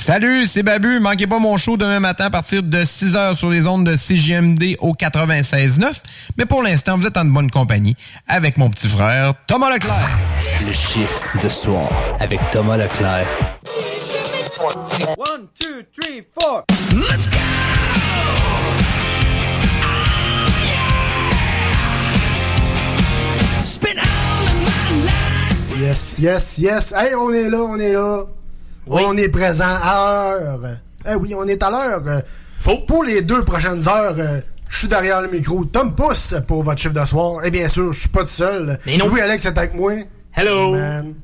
Salut, c'est Babu. Manquez pas mon show demain matin à partir de 6h sur les ondes de CGMD au 96.9. Mais pour l'instant, vous êtes en bonne compagnie avec mon petit frère Thomas Leclerc. Le chiffre de soir avec Thomas Leclerc. One, two, three, four. Let's go! Spin all of my life. Yes, yes, yes. Hey, on est là, on est là. On est présent à l'heure. Eh oui, on est à l'heure. Euh, Pour les deux prochaines heures, euh, je suis derrière le micro. Tom Pousse pour votre chiffre de soir. Et bien sûr, je suis pas tout seul. Mais non. Oui, Alex est avec moi. Hello!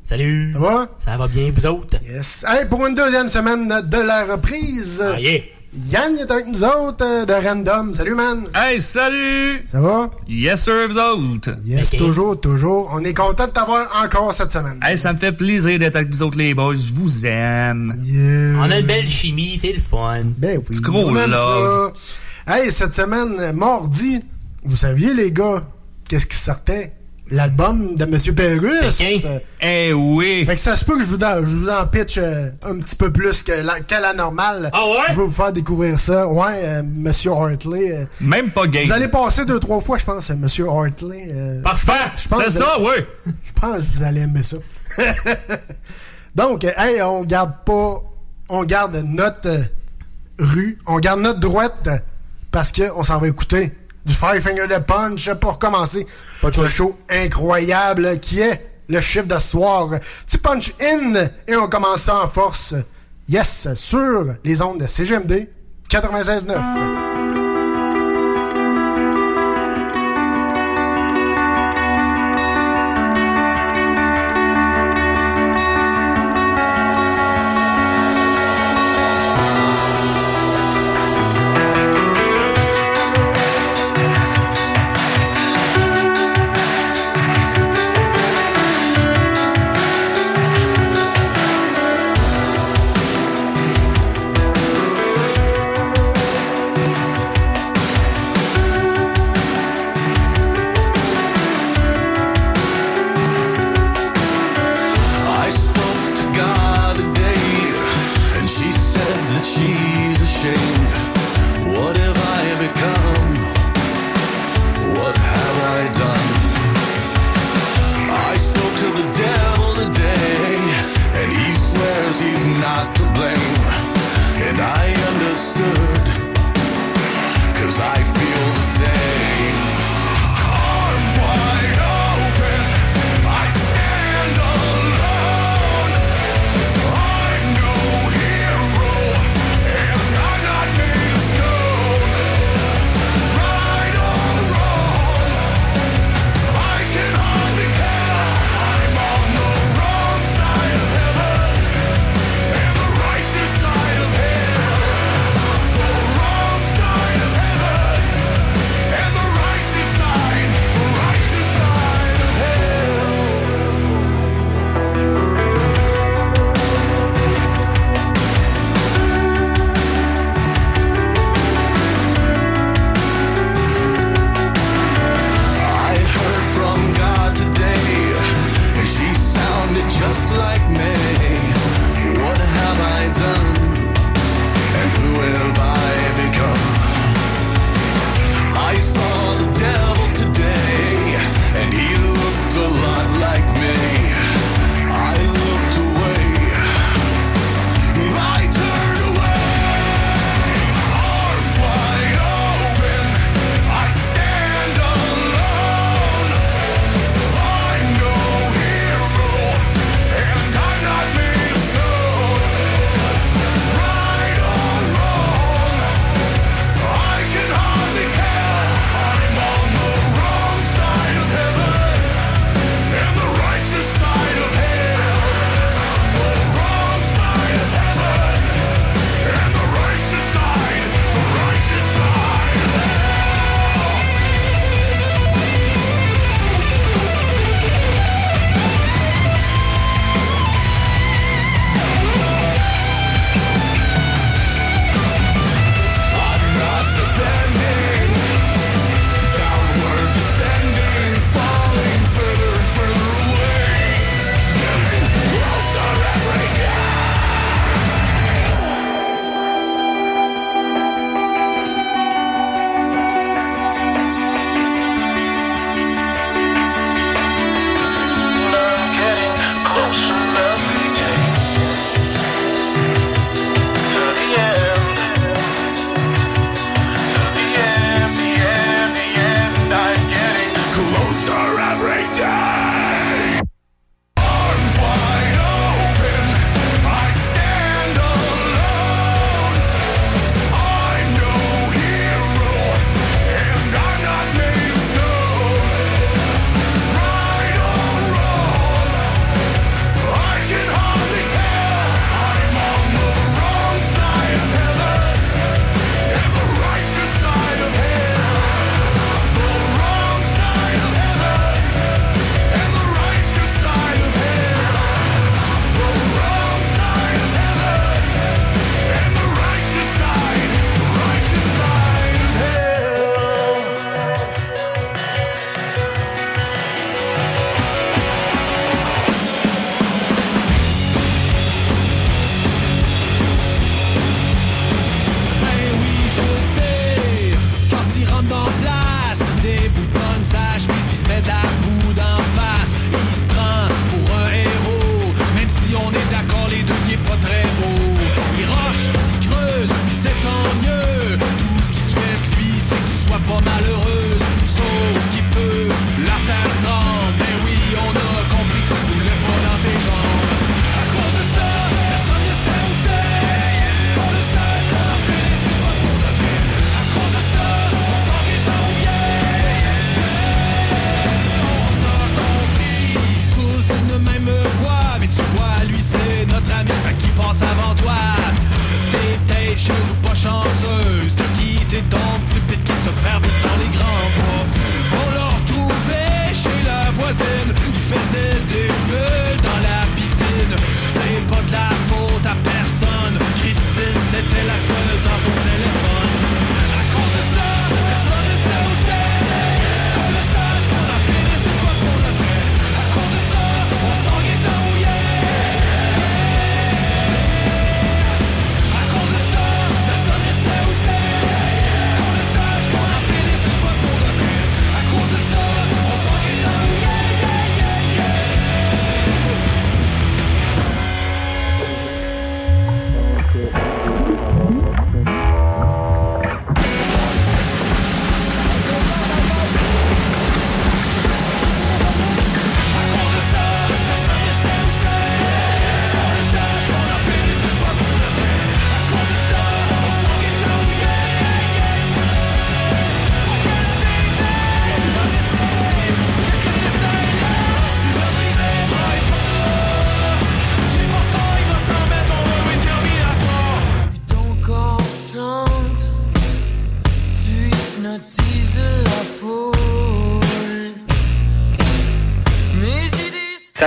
Salut! Ça va? Ça va bien, vous autres? Yes. Hey, pour une deuxième semaine de la reprise, Ah, yeah! Yann est avec nous autres euh, de Random. Salut, man. Hey, salut! Ça va? Yes, sir, vous autres! Yes, toujours, toujours. On est content de t'avoir encore cette semaine. Hey, ça me fait plaisir d'être avec vous autres, les boys. Je vous aime. Yeah. On a une belle chimie, c'est le fun. Ben oui. Gros on aime love. ça. Hey, cette semaine, mardi, vous saviez, les gars, qu'est-ce qui sortait? L'album de Monsieur. Euh, Eh oui! Fait que ça se peut que je vous en, je vous en pitch euh, un petit peu plus que la, la normale. Ah ouais? Je vais vous faire découvrir ça. Ouais, euh, Monsieur Hartley. euh, Même pas gay. vous allez passer deux, trois fois, je pense, Monsieur Hartley. euh, Parfait! Je pense C'est ça, oui! je pense que vous allez aimer ça. Donc, hey, on garde pas. On garde notre rue, on garde notre droite parce que on s'en va écouter du Five Finger de Punch pour commencer. le show incroyable qui est le chiffre de ce soir. Tu punch in et on commence ça en force. Yes, sur les ondes de CGMD 96.9.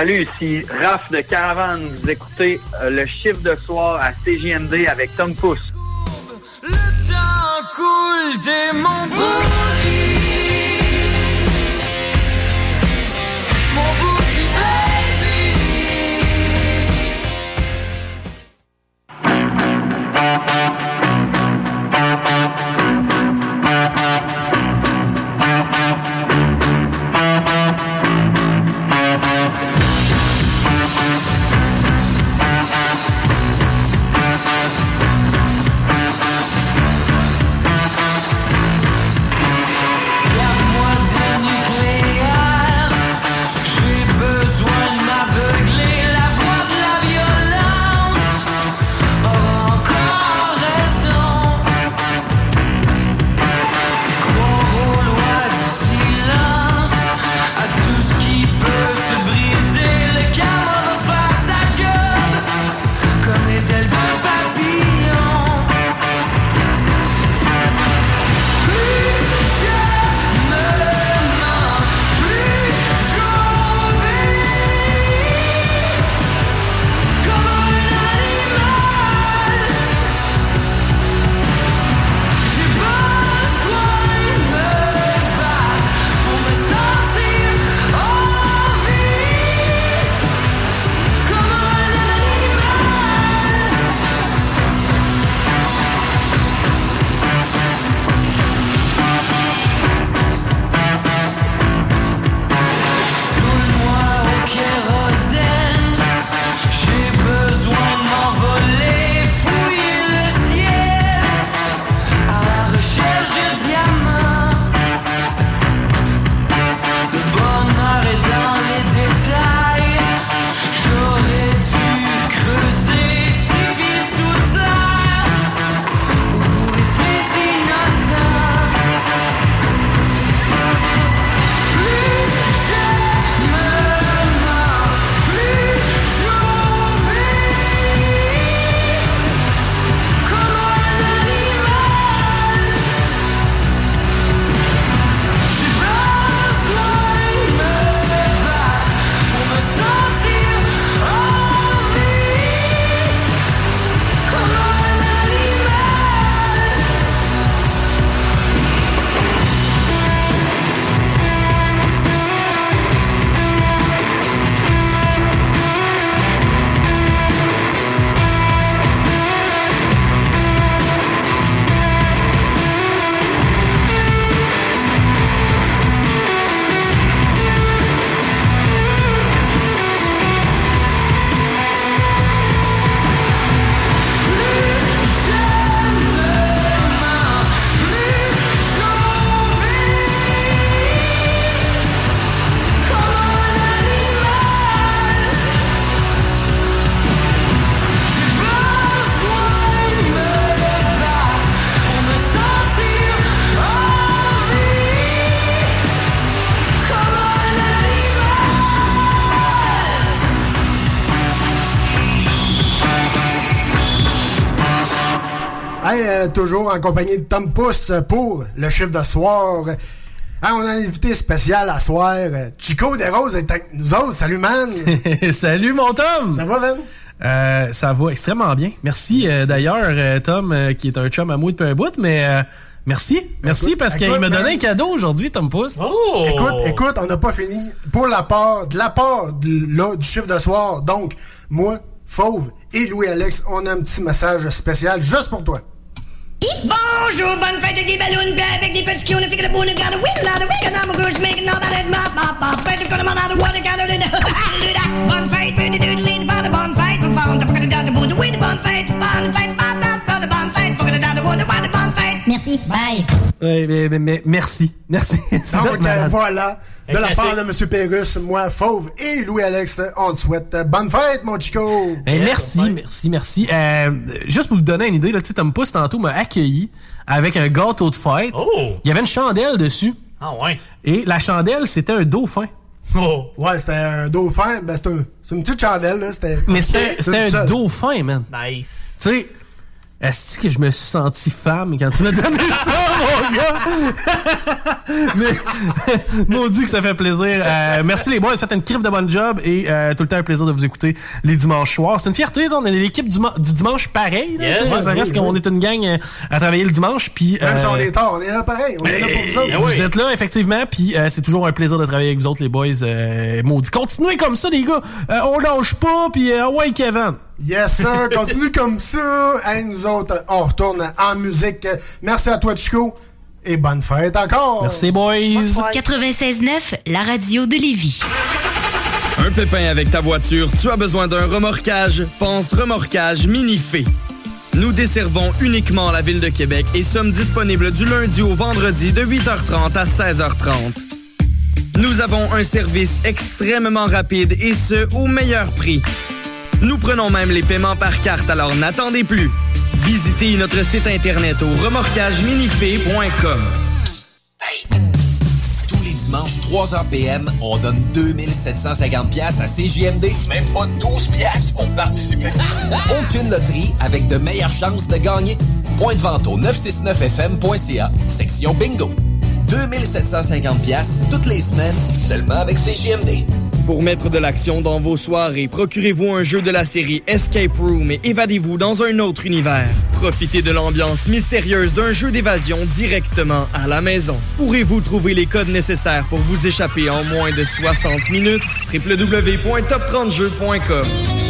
Salut, ici Raph de Caravane. Vous écoutez euh, le chiffre de soir à CGMD avec Tom Pousse. Toujours en compagnie de Tom Pousse pour le chiffre de soir. Hey, on a un invité spécial à soir. Chico Desroses est avec nous autres. Salut, man. Salut, mon Tom! Ça va, man? Euh, ça va extrêmement bien. Merci, euh, d'ailleurs, euh, Tom, euh, qui est un chum à moi depuis un bout, mais euh, merci. Merci Écoute, parce qu'il m'a donné un cadeau aujourd'hui, Tom Pousse. Oh! Écoute, écoute, on n'a pas fini. Pour la part, de la part de- là, du chiffre de soir, donc, moi, Fauve et Louis-Alex, on a un petit message spécial juste pour toi. Bonjour, bonne fête avec des ballons, bien avec des petits qui on a fait que le boule, got a wheel, lot of wig, and I'm a goose, making all that in my pop, pop, fête, gonna man out of water, got it in the Bonne fête, bonne fête, bonne fête, bonne fête, bonne fête, gonna down the wood, by the bonne fête. Merci, bye. Ouais, mais, mais- mais merci. Merci. Euh, malade. voilà, de la part de M. Pérus, moi, Fauve et Louis-Alex, on te souhaite euh, bonne fête, mon Chico. Eh, merci, merci, merci. Euh, juste pour vous donner une idée, là, tu sais, Tom Pousse, tantôt, m'a accueilli avec un gâteau de fête. Oh! Il y avait une chandelle dessus. Ah ouais. Et la chandelle, c'était un dauphin. Oh! Ouais, c'était un dauphin, ben c'est un- c'est une petite chandelle, là, c'était... Mais c'était c'était un seul. dauphin, man. Nice. Tu sais, est-ce que je me suis senti femme quand tu m'as donné ça, mon gars? Mais, maudit que ça fait plaisir. Euh, merci les boys, vous faites une crif de bonne job et euh, tout le temps un plaisir de vous écouter les dimanches soirs. C'est une fierté, on est l'équipe du, ma- du dimanche pareil. là, Yes. Ouais, ça reste oui, qu'on oui. est une gang euh, à travailler le dimanche. Puis, Même si euh, on est tard, on est là pareil, on est là pour vous autres. euh, vous êtes là, effectivement, puis euh, c'est toujours un plaisir de travailler avec vous autres, les boys. Euh, maudit. Continuez comme ça, les gars. Euh, on lâche pas, puis euh, ouais, Kevin. Yes, sir. Continue comme ça. Hey, nous autres, on retourne en musique. Merci à toi, Chico. Et bonne fête encore. Merci, boys. 96.9, la radio de Lévis. Un pépin avec ta voiture, tu as besoin d'un remorquage? Pense remorquage Minifé. Nous desservons uniquement la ville de Québec et sommes disponibles du lundi au vendredi de 8h30 à 16h30. Nous avons un service extrêmement rapide et ce, au meilleur prix. Nous prenons même les paiements par carte, alors n'attendez plus. Visitez notre site internet au remorquageminifé.com. Tous les dimanches, 3h PM, on donne 2750 pièces à CJMD. Même pas 12 pièces pour participer. Aucune loterie avec de meilleures chances de gagner. Point de vente au 969fm.ca, section bingo. 2750 pièces toutes les semaines, seulement avec CJMD. Pour mettre de l'action dans vos soirées, procurez-vous un jeu de la série Escape Room et évadez-vous dans un autre univers. Profitez de l'ambiance mystérieuse d'un jeu d'évasion directement à la maison. Pourrez-vous trouver les codes nécessaires pour vous échapper en moins de 60 minutes? www.top30jeux.com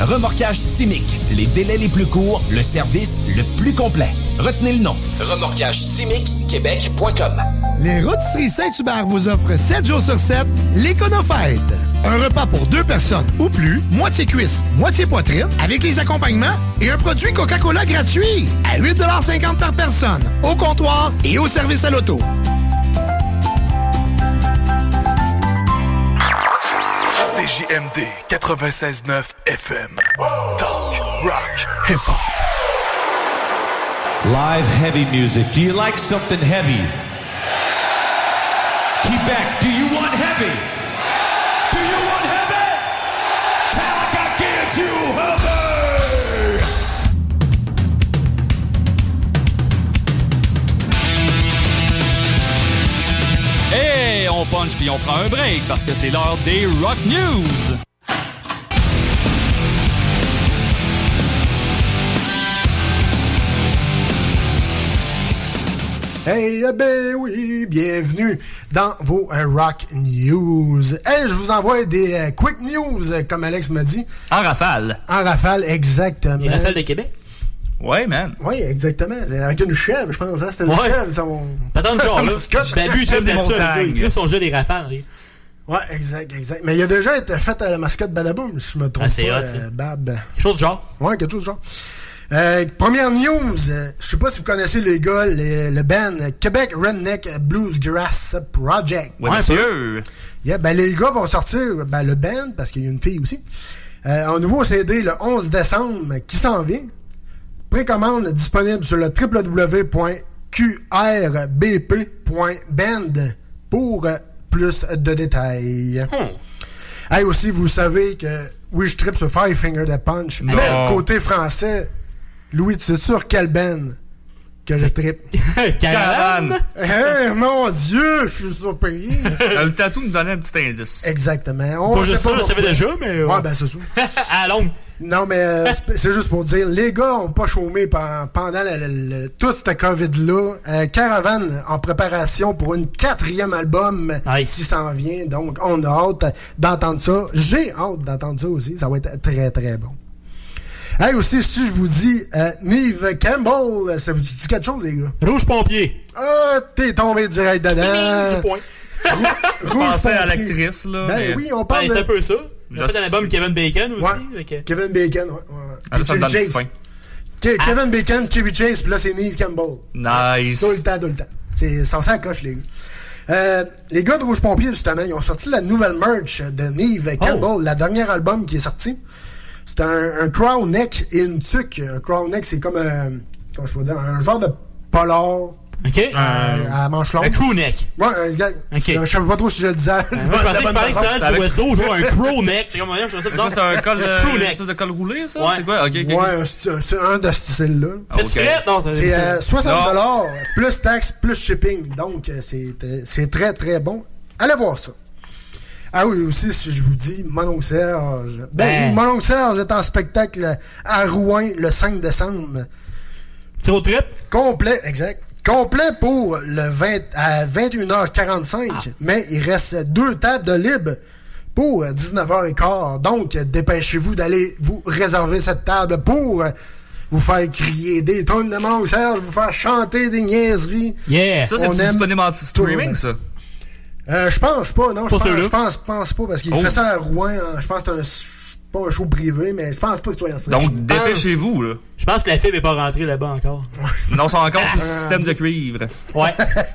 Remorquage Simic. Les délais les plus courts, le service le plus complet. Retenez le nom. Remorquage Québec.com. Les Rôtisseries Saint-Hubert vous offrent 7 jours sur 7 l'Éconofête. Un repas pour deux personnes ou plus, moitié cuisse, moitié poitrine, avec les accompagnements et un produit Coca-Cola gratuit à 8,50 par personne, au comptoir et au service à l'auto. CJMD 96.9 FM. Talk, rock, hip-hop. Live heavy music. Do you like something heavy? Quebec, do you want heavy? On punch puis on prend un break parce que c'est l'heure des Rock News. Hey, eh ben oui, bienvenue dans vos euh, Rock News. Hey, je vous envoie des euh, quick news, euh, comme Alex m'a dit. En rafale. En rafale, exactement. Les rafales de Québec. Ouais, man. Oui, exactement. Avec une chèvre, je pense. Hein? C'était une Ouais. chèvre, son... T'attends le son genre, là. mascotte. Ben, lui, il tripe là-dessus, il tripe son jeu des rafales. Ouais, exact, exact. Mais il a déjà été fait à la mascotte Badaboom, si je me trompe Ah, c'est pas, hot, ça. euh, Bab. Quelque chose de genre. Ouais, quelque chose de genre. Euh, première news, euh, je sais pas si vous connaissez les gars, le, le band Québec Redneck Bluesgrass Project. Oui, monsieur. Yeah, ben les gars vont sortir ben, le band, parce qu'il y a une fille aussi, euh, un nouveau CD le 11 décembre qui s'en vient. Précommande disponible sur le www.qrbp.band pour plus de détails. Hey, aussi, vous savez que oui, je tripe sur Five Finger Death Punch. Non. Mais côté français, Louis, tu sais sur quel band? Que je tripe? Caravane. Mon Dieu, je suis surpris. Le tatou me donnait un petit indice. Exactement. Pas sait juste ça, je pourquoi. savais déjà, mais, euh, Ouais, ben c'est ça. à longue. Non, mais euh, c'est juste pour dire, les gars ont pas chômé pen- pendant le- le- le- tout ce COVID-là. Euh, Caravan en préparation pour une quatrième album qui s'en vient. Donc, on a hâte d'entendre ça. J'ai hâte d'entendre ça aussi. Ça va être très, très bon. Hey, aussi, si je vous dis euh, Neve Campbell, ça vous dit quelque chose, les gars? Rouge pompier. Ah, t'es tombé direct dedans. Dix points. Je pensais à l'actrice, là. Ben mais- oui, on parle Ben, de... c'est un peu ça. J'ai fait un album Kevin Bacon aussi. Ouais. Kevin Bacon, ouais. ouais. Ah, Puis ça me Chevy donne Chase. faim. Ke- Kevin Bacon, Chevy Chase, puis là, c'est Neve Campbell. Nice. Tout le temps, tout le temps. C'est sans ça coche, les gars. Euh, les gars de Rouge Pompier, justement, ils ont sorti la nouvelle merch de Neve Campbell, la dernière album qui est sorti. C'est un, un crown neck et une tuque. Un crown neck, c'est comme un, comment je peux dire, un genre de polar. OK. euh, à manche longue. Un crew neck. Ouais, un gars. OK. Je savais pas trop si je le disais. Moi, je pensais qu'il fallait que ça l'oiseau, genre un crow neck. C'est comme, je ça bizarre. C'est un col, euh, crew une neck. espèce de col roulé, ça? Ouais. C'est quoi? Ok, ok. Ouais, c'est un de ce style-là. Non, ça- C'est euh, ça- 60 Non. dollars plus taxes plus shipping. Donc, euh, c'est euh, c'est très, très bon. Allez voir ça. Ah oui, aussi, si je vous dis, mon oncle Serge. Ben, Ben. oui, mon oncle Serge est en spectacle à Rouen le 5 décembre. C'est au trip? Complet, exact. Complet pour le 20, à 21h45, mais il reste deux tables de libre pour euh, 19h15. Donc, dépêchez-vous d'aller vous réserver cette table pour vous faire crier des tonnes de mon Serge, vous faire chanter des niaiseries. Yeah. Ça, c'est disponible en streaming, ça? Euh, je pense pas, non. Je Pas pense, je pense, pense pas, parce qu'il Oh. fait ça à Rouen. hein. Je pense que c'est un, pas un show privé, mais je pense pas que soit un stream. Donc, dépêchez-vous, là. Je pense que la fibre est pas rentrée là-bas encore. Non, sont encore sous le Ah, système de cuivre. Ouais.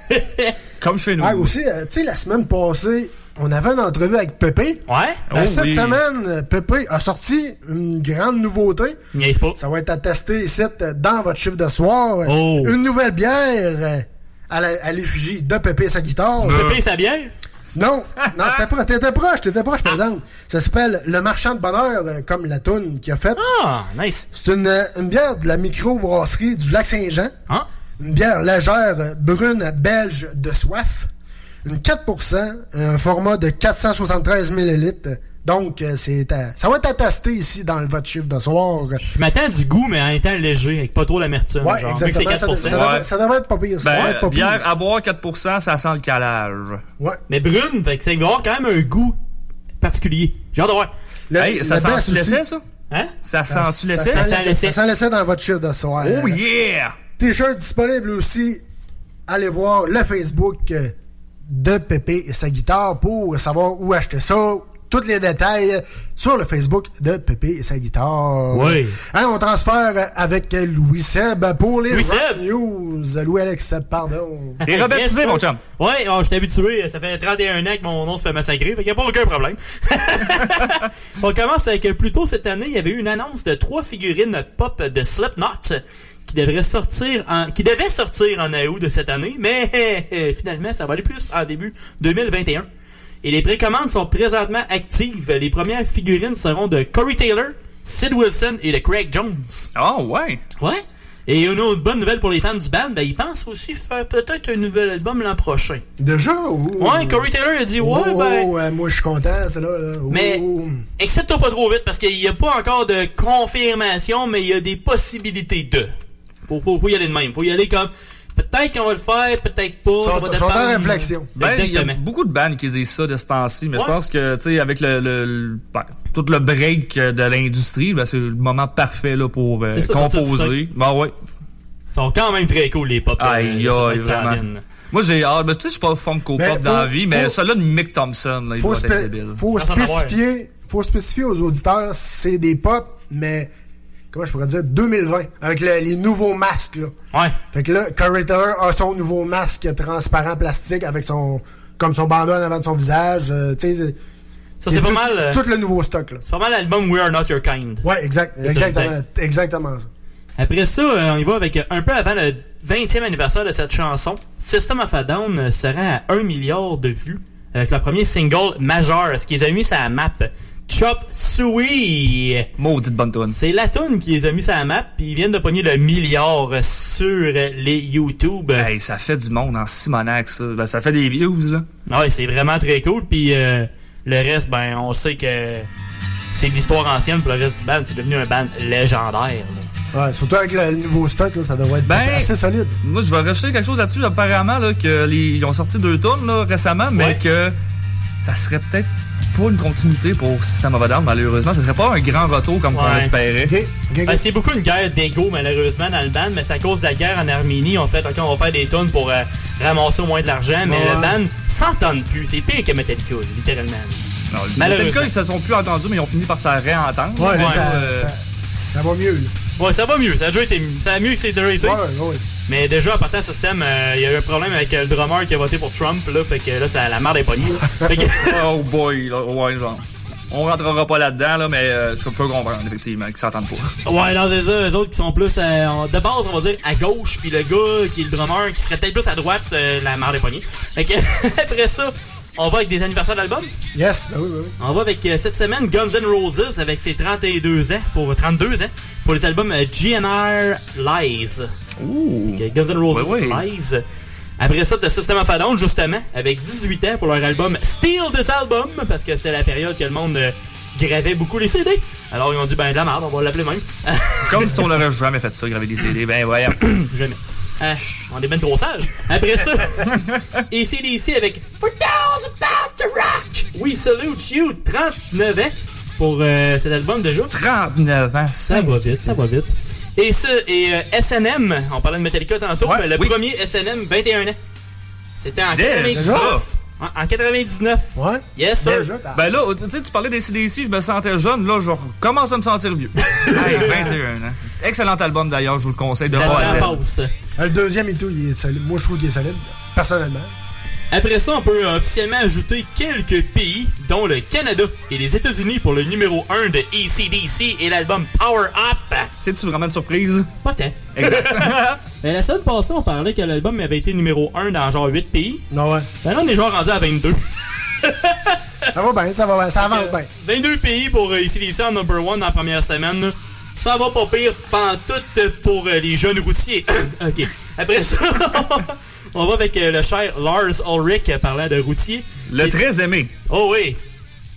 Comme chez nous. Ah, aussi, euh, tu sais, la semaine passée, on avait une entrevue avec Pépé. Ouais. Ben, Oh cette oui. semaine, euh, Pépé a sorti une grande nouveauté. Niaise pas. Ça va être attesté ici euh, dans votre chiffre de soir. Oh. Une nouvelle bière euh, à l'effigie de Pépé et sa guitare. Pépé, sa bière? Non, non, c'était proche, t'étais proche, t'étais proche, par exemple. Ça s'appelle Le Marchand de Bonheur, euh, comme la toune qu'il a faite. Ah, nice. C'est une, euh, une bière de la microbrasserie du Lac-Saint-Jean. Ah. Une bière légère, euh, brune, belge, de soif. Une 4%, un format de 473 millilitres. Donc, euh, c'est à- ça va être attesté ici dans le votre chiffre de soir. Je m'attends du goût, mais en étant léger, avec pas trop d'amertume. Ouais, genre. exactement. Que Ça, c'est de- 4%. ça devrait, ça devrait être pas pire. Ça devrait être pas Ben, pire. bière à boire 4%, ça sent le calage. Ouais. Mais brune, fait que ça va avoir quand même un goût particulier. J'ai hâte de voir. Le- Hey, ça best l'essai, ça? Hein? Ça Ça- sent-tu ça l'essai? sent sent l'essai. l'essai. Ça sent l'essai dans votre chiffre de soir. Oh yeah! T-shirt disponible aussi. Allez voir le Facebook euh, de Pépé et sa guitare pour savoir où acheter ça. Tous les détails sur le Facebook de Pépé et sa guitare. Oui. Hein, on transfère avec Louis Seb pour les Louis. News. Louis-Alex Seb, pardon. T'es rebaptisé, Yes, mon chum. Ouais, oh, je suis habitué. Ça fait 31 ans que mon nom se fait massacrer. Fait qu'il n'y a pas aucun problème. On commence avec plus tôt cette année, il y avait eu une annonce de trois figurines pop de Slipknot qui devraient sortir en, qui devaient sortir en août de cette année, mais euh, finalement, ça va aller plus en début 2021. Et les précommandes sont présentement actives. Les premières figurines seront de Corey Taylor, Sid Wilson et de Craig Jones. Ah, ouais. Ouais. Et une autre bonne nouvelle pour les fans du band, ben, ils pensent aussi faire peut-être un nouvel album l'an prochain. Déjà? ou- Ouais, Corey Taylor a dit, ouais, Oh, ben. ouais, moi, je suis content, c'est là. là. Oh. Mais, excite-toi pas trop vite, parce qu'il n'y a pas encore de confirmation, mais il y a des possibilités de. Faut, faut, faut y aller de même. Faut y aller comme, peut-être qu'on va le faire, peut-être pas. ça Sont- va sont en dépendre. réflexion. Ben, il y a beaucoup de bands qui disent ça de ce temps-ci, mais Ouais. je pense que, tu sais, avec le, le- le- ben, tout le break de l'industrie, ben, c'est le moment parfait, là, pour euh, ça, composer. Ben, ouais. Ils sont quand même très cool, les pop. euh, Aïe, aïe, vraiment. Moi, j'ai hâte. Ben, tu sais, je suis pas funko pop dans la vie, mais celui-là de Mick Thompson, là, il faut, va être spé- débile. faut Attends, spécifier, faut spécifier aux auditeurs, c'est des pop, mais comment je pourrais dire, 2020, avec le- les nouveaux masques, là. Ouais. Fait que là, Corey Taylor a son nouveau masque transparent plastique avec son, comme son bandeau en avant de son visage, euh, tu sais. Ça, c'est pas tout- mal, euh, tout le nouveau stock, là. C'est pas mal l'album We Are Not Your Kind. Ouais, exact, exactement, exact. exactement ça. Après ça, euh, on y va avec euh, un peu avant le 20e anniversaire de cette chanson. System of a Down euh, se rend à 1 milliard de vues avec leur premier single majeur, ce qui les a mis sur la map? Chop Suey. Maudite bonne tune. C'est la tune qui les a mis sur la map, puis ils viennent de pogner le milliard sur les YouTube. Hey, ça fait du monde en Simonac, ça. Ben, ça fait des views, là. Ouais, c'est vraiment très cool. Puis euh, le reste, ben, on sait que c'est de l'histoire ancienne. Pour le reste du band, c'est devenu un band légendaire. là. Ouais, surtout avec le nouveau stock, là, ça devrait être Ben, assez solide. Moi, je vais rajouter quelque chose là-dessus. Apparemment, là, que les- ils ont sorti deux tonnes là, récemment, mais Ouais. que ça serait peut-être pas une continuité pour System of a Down, malheureusement. Ça serait pas un grand retour comme on Ouais. l'espérait. Ben, c'est beaucoup une guerre d'ego, malheureusement, dans le band, mais c'est à cause de la guerre en Arménie. On fait, OK, on va faire des tonnes pour euh, ramasser au moins de l'argent, mais Ouais. le band s'entend plus. C'est pire que Metallica, littéralement. Non, Malheureusement. Metallica, ils se sont plus entendus, mais ils ont fini par se réentendre. Ouais, euh, ça, ça va mieux, là. Ouais, ça va mieux. Ça a déjà été ça a mieux que c'est déjà été. Ouais, ouais. Mais déjà, en partant ce système, euh, il y a eu un problème avec euh, le drummer qui a voté pour Trump, là, fait que là, ça, la merde est pognée. Oh boy, là, ouais, genre. On rentrera pas là-dedans, là, mais euh, je peux comprendre, effectivement, qu'ils s'entendent pas. Ouais, non, c'est ça. Eux autres qui sont plus, euh, de base, on va dire, à gauche, puis le gars qui est le drummer, qui serait peut-être plus à droite, euh, la merde est pognée. Fait que, après ça, on va avec des anniversaires d'album? Yes, ben oui, ben oui. On va avec euh, cette semaine Guns N' Roses avec ses 32 ans pour 32 ans pour les albums euh, GNR Lies. Ouh. Guns N' Roses Ouais, ouais. Lies. Après ça, t'as System of a Down, justement, avec 18 ans pour leur album Steal This Album, parce que c'était la période que le monde euh, gravait beaucoup les CD. Alors ils ont dit, ben de la merde, on va l'appeler même. Comme si on n'aurait jamais fait ça, graver des CD. Ben, voyons. Jamais. Ah, on est ben trop sages. Après ça, ACDC avec For those about to rock, we salute you, 39 ans pour euh, cet album déjà. 39 ans, ça va vite, ça va vite. Et ça, et euh, SNM, on parlait de Metallica tantôt, mais le oui. premier SNM, 21 ans. C'était en Déjà? 99. En, en 99. Ouais. Yes, sir. Ben là, tu sais, tu parlais des CDC, je me sentais jeune, là, je commence à me sentir vieux. hey, 21 ans. Excellent album d'ailleurs, je vous le conseille de passe. Le deuxième et tout, il est solide. Moi, je trouve qu'il est solide, personnellement. Après ça, on peut euh, officiellement ajouter quelques pays, dont le Canada et les États-Unis pour le numéro 1 de ECDC et l'album Power Up. C'est-tu vraiment une surprise? Pas tant. La semaine passée, on parlait que l'album avait été numéro 1 dans genre 8 pays. Non, ouais. Ben là, on est genre rendu à 22. Ça va bien, ça va bien, ça avance bien. 22 pays pour euh, ECDC en number 1 dans la première semaine. Ça va pas pire pantoute pour euh, les jeunes routiers. ok. Après ça, on va avec euh, le cher Lars Ulrich euh, parlant de routier. Le très aimé. Oh oui.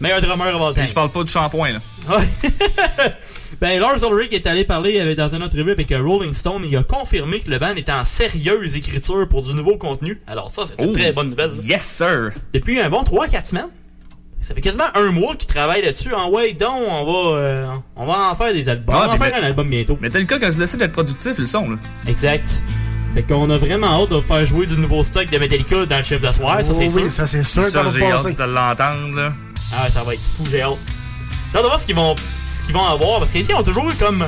Meilleur drummer of all time. Je parle pas de shampoing, là. Ben, Lars Ulrich est allé parler avec- dans une entrevue avec Rolling Stone. Il a confirmé que le band était en sérieuse écriture pour du nouveau contenu. Alors ça, c'est une Oh. très bonne nouvelle. Yes, sir. Depuis un bon 3-4 semaines. Ça fait quasiment un mois qu'ils travaillent là-dessus. En way donc, on va, euh, on va en faire des albums. Ah, on va en faire mais- un album bientôt. Mais tel cas, quand ils décident d'être productifs, ils le sont, là. Exact. Fait qu'on a vraiment hâte de faire jouer du nouveau stock de Metallica dans le chef de soir. ça, Oh c'est oui, sûr. ça, c'est sûr que ça Ça, va j'ai hâte de l'entendre, là. Ah, ça va être fou, j'ai hâte. J'ai hâte de voir ce qu'ils vont, ce qu'ils vont avoir. Parce qu'ils ont toujours eu comme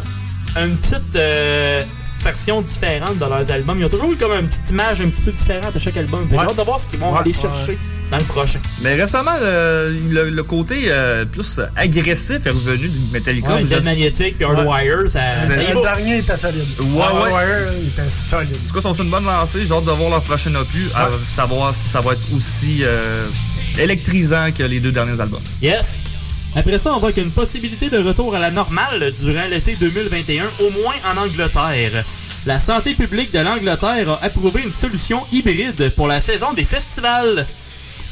une petite euh, version différente de leurs albums. Ils ont toujours eu comme une petite image un petit peu différente à chaque album. Ouais. J'ai hâte de voir ce qu'ils vont Ouais, aller ouais. chercher dans le prochain. Mais récemment, le, le- le côté euh, plus agressif est revenu du Metallica. Ouais, Dead Magnetic puis Hardwire, ça. Le dernier était solide. Ouais, ouais. Wire, il était solide. En tout cas, ils sont sur une bonne lancée? J'ai hâte de voir leur prochain opus, à savoir si ça va être aussi euh, électrisant que les deux derniers albums. Yes. Après ça, on va avec une possibilité de retour à la normale durant l'été 2021, au moins en Angleterre. La santé publique de l'Angleterre a approuvé une solution hybride pour la saison des festivals.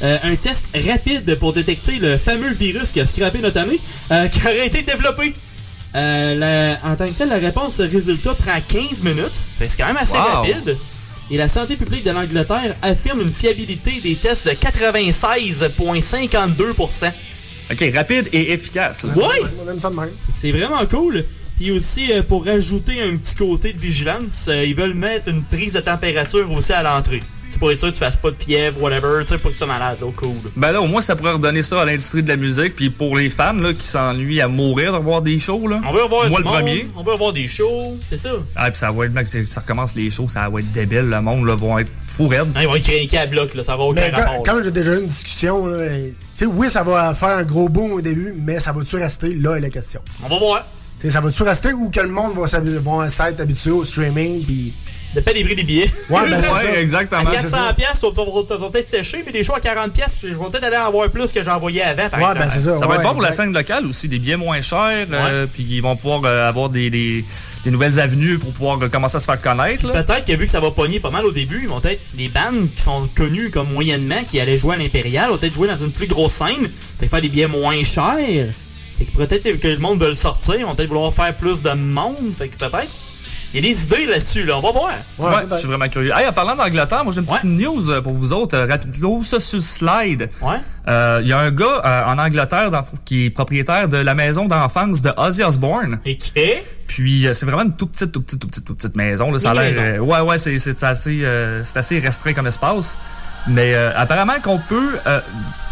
Euh, un test rapide pour détecter le fameux virus qui a scrappé notre année, euh, qui aurait été développé. Euh, la- en tant que tel, la réponse résultat prend 15 minutes. C'est quand même assez Wow. rapide. Et la santé publique de l'Angleterre affirme une fiabilité des tests de 96,52%. Ok, rapide et efficace. Ouais! On aime ça de même. C'est vraiment cool. Puis aussi, euh, pour rajouter un petit côté de vigilance, euh, ils veulent mettre une prise de température aussi à l'entrée. C'est pour être sûr que tu fasses pas de fièvre, whatever, tu sais, pour que tu sois malade, là, cool. Ben là, au moins, ça pourrait redonner ça à l'industrie de la musique. Puis pour les fans là, qui s'ennuient à mourir de voir des shows, là. On veut avoir Moi, du le monde, premier. On veut avoir des shows, c'est ça. Ah, puis ça va être, ça recommence les shows, ça va être débile. Le monde, là, vont être fou raide. Ah, ils vont être craqués à bloc, là, ça va aucun Mais quand, rapport. quand j'ai déjà eu une discussion, là, et- tu sais, oui, ça va faire un gros boom au début, mais ça va-tu rester? Là est la question. On va voir. Tu sais, ça va-tu rester ou que le monde va va s'être habitué au streaming? Puis... Des prix des billets. Ouais, ben, Ouais, ça. exactement. À c'est 400 ça. pièces, ça va peut-être sécher, mais des shows à 40 pièces, je vais peut-être aller en avoir plus que j'en voyais avant, par Ouais, exemple. ben, c'est ça. Ça va être bon pour la scène locale aussi, des billets moins chers, euh, puis ils vont pouvoir euh, avoir des, des, des nouvelles avenues pour pouvoir euh, commencer à se faire connaître. Peut-être que vu que ça va pogner pas mal au début, ils vont être des bandes qui sont connues comme moyennement, qui allaient jouer à l'Impérial, vont peut-être jouer dans une plus grosse scène, fait faire des billets moins chers. Fait que peut-être que le monde veut le sortir, ils vont peut-être vouloir faire plus de monde, fait que peut-être. Il y a des idées là-dessus, là, on va voir. Ouais, je suis vraiment curieux. Hey, en parlant d'Angleterre, moi j'ai une petite news euh, pour vous autres, euh, rapido, ça sur le slide. Euh, Il y a un gars euh, en Angleterre dans- qui est propriétaire de la maison d'enfance de Ozzy Osbourne. Et Puis euh, c'est vraiment une toute petite, toute petite, toute petite, toute petite maison. Là, ça a l'air, euh, ouais, ouais, c'est c'est assez, euh, c'est assez restreint comme espace. Mais euh, apparemment qu'on peut euh,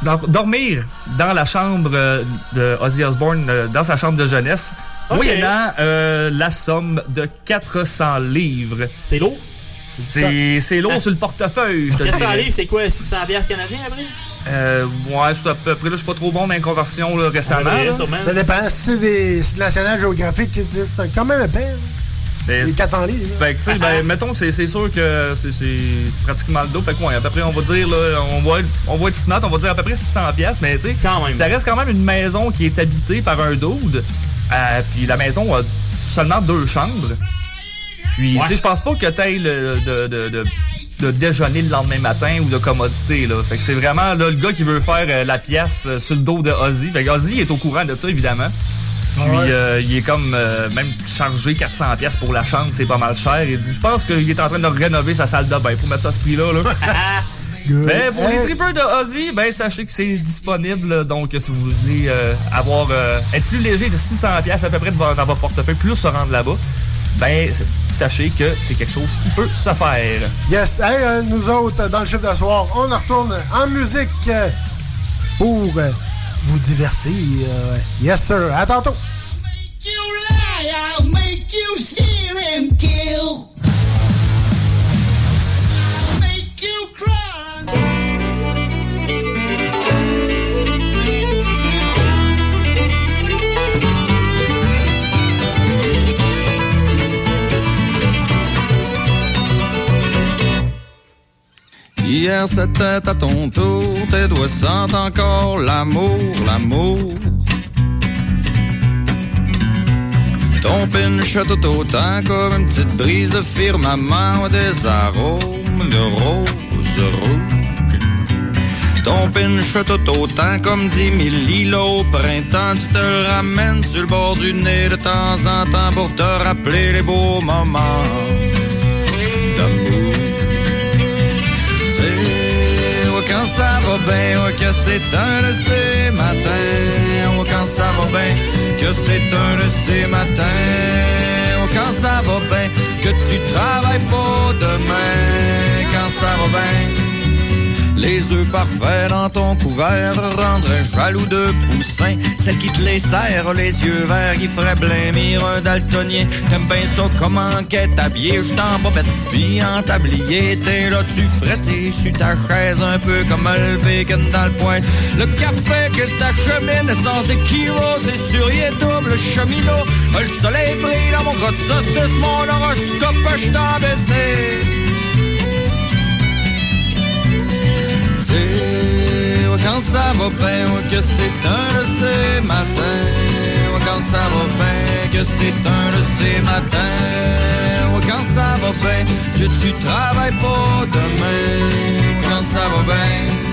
dor- dormir dans la chambre euh, de Ozzy Osbourne, euh, dans sa chambre de jeunesse, Ok. moyennant euh, la somme de 400 livres. C'est lourd? C'est lourd sur le portefeuille, je te 400 dirais. livres, c'est quoi, 600 pièces canadiens après? Euh, ouais, c'est à peu près, là, je suis pas trop bon dans les conversions là, récemment. Ouais, là. sûrement. Ça dépend. Si c'est des sites national géographique qui disent c'est quand même épais. hein. Ben, Les 400 livres. Fait que, tu sais, ben, mettons que c'est sûr que c'est pratiquement le double. Fait que, ouais, à peu près, on va dire, là, on va, être- on va être on va dire à peu près 600 pièces mais tu sais, ça reste quand même une maison qui est habitée par un dude. Euh, puis la maison a seulement deux chambres. Puis, tu sais, je pense pas que t'aies le, de, de, de, de déjeuner le lendemain matin ou de commodité, là. Fait que c'est vraiment, là, le gars qui veut faire euh, la pièce euh, sur le dos de Ozzy. Fait que Ozzy est au courant de ça, évidemment. Puis Ouais. euh, il est comme euh, même chargé 400 pièces pour la chambre, c'est pas mal cher. Il dit, je pense qu'il est en train de rénover sa salle de bain pour mettre ça à ce prix-là. Là. Mais pour les tripeurs de Ozzy, ben sachez que c'est disponible. Donc si vous voulez euh, avoir euh, être plus léger de 600 pièces à peu près dans votre portefeuille, plus se rendre là-bas, ben sachez que c'est quelque chose qui peut se faire. Yes. Hey, euh, nous autres, dans le chiffre de soir, on retourne en musique pour euh, vous divertir. Euh, yes, sir. À tantôt. I'll make you steal and kill. Hier c'était à ton tour, tes doigts sentent encore l'amour, l'amour. Ton pinch tout autant comme une petite brise de firmament des arômes de rose rouge. Ton pinch tout autant comme dix mille lilos au printemps, tu te ramènes sur le bord du nez de temps en temps pour te rappeler les beaux moments que c'est un de ces matins. Oh, quand ça va bien, que c'est un de ces matins. Oh, quand ça va bien, que tu travailles pas demain. Quand ça va bien. Les œufs parfaits dans ton couvert rendraient jaloux de poussin. Celle qui te les serre, les yeux verts, qui ferait blêmir un daltonien. T'aimes bien ça comment qu'est habillé, je t'en bobette, puis en tablier. T'es là, tu frettes sur ta chaise, un peu comme le bacon dans le. Le café que t'achemines sans équivoque, c'est sur y est double cheminot. Le soleil brille dans mon gros de saucisse, mon horoscope, je t'en business. Quand ça va bien, que c'est un de ces matins. Quand ça va bien, que c'est un de ces matins. Quand ça va bien, que tu travailles pas demain. Quand ça va bien.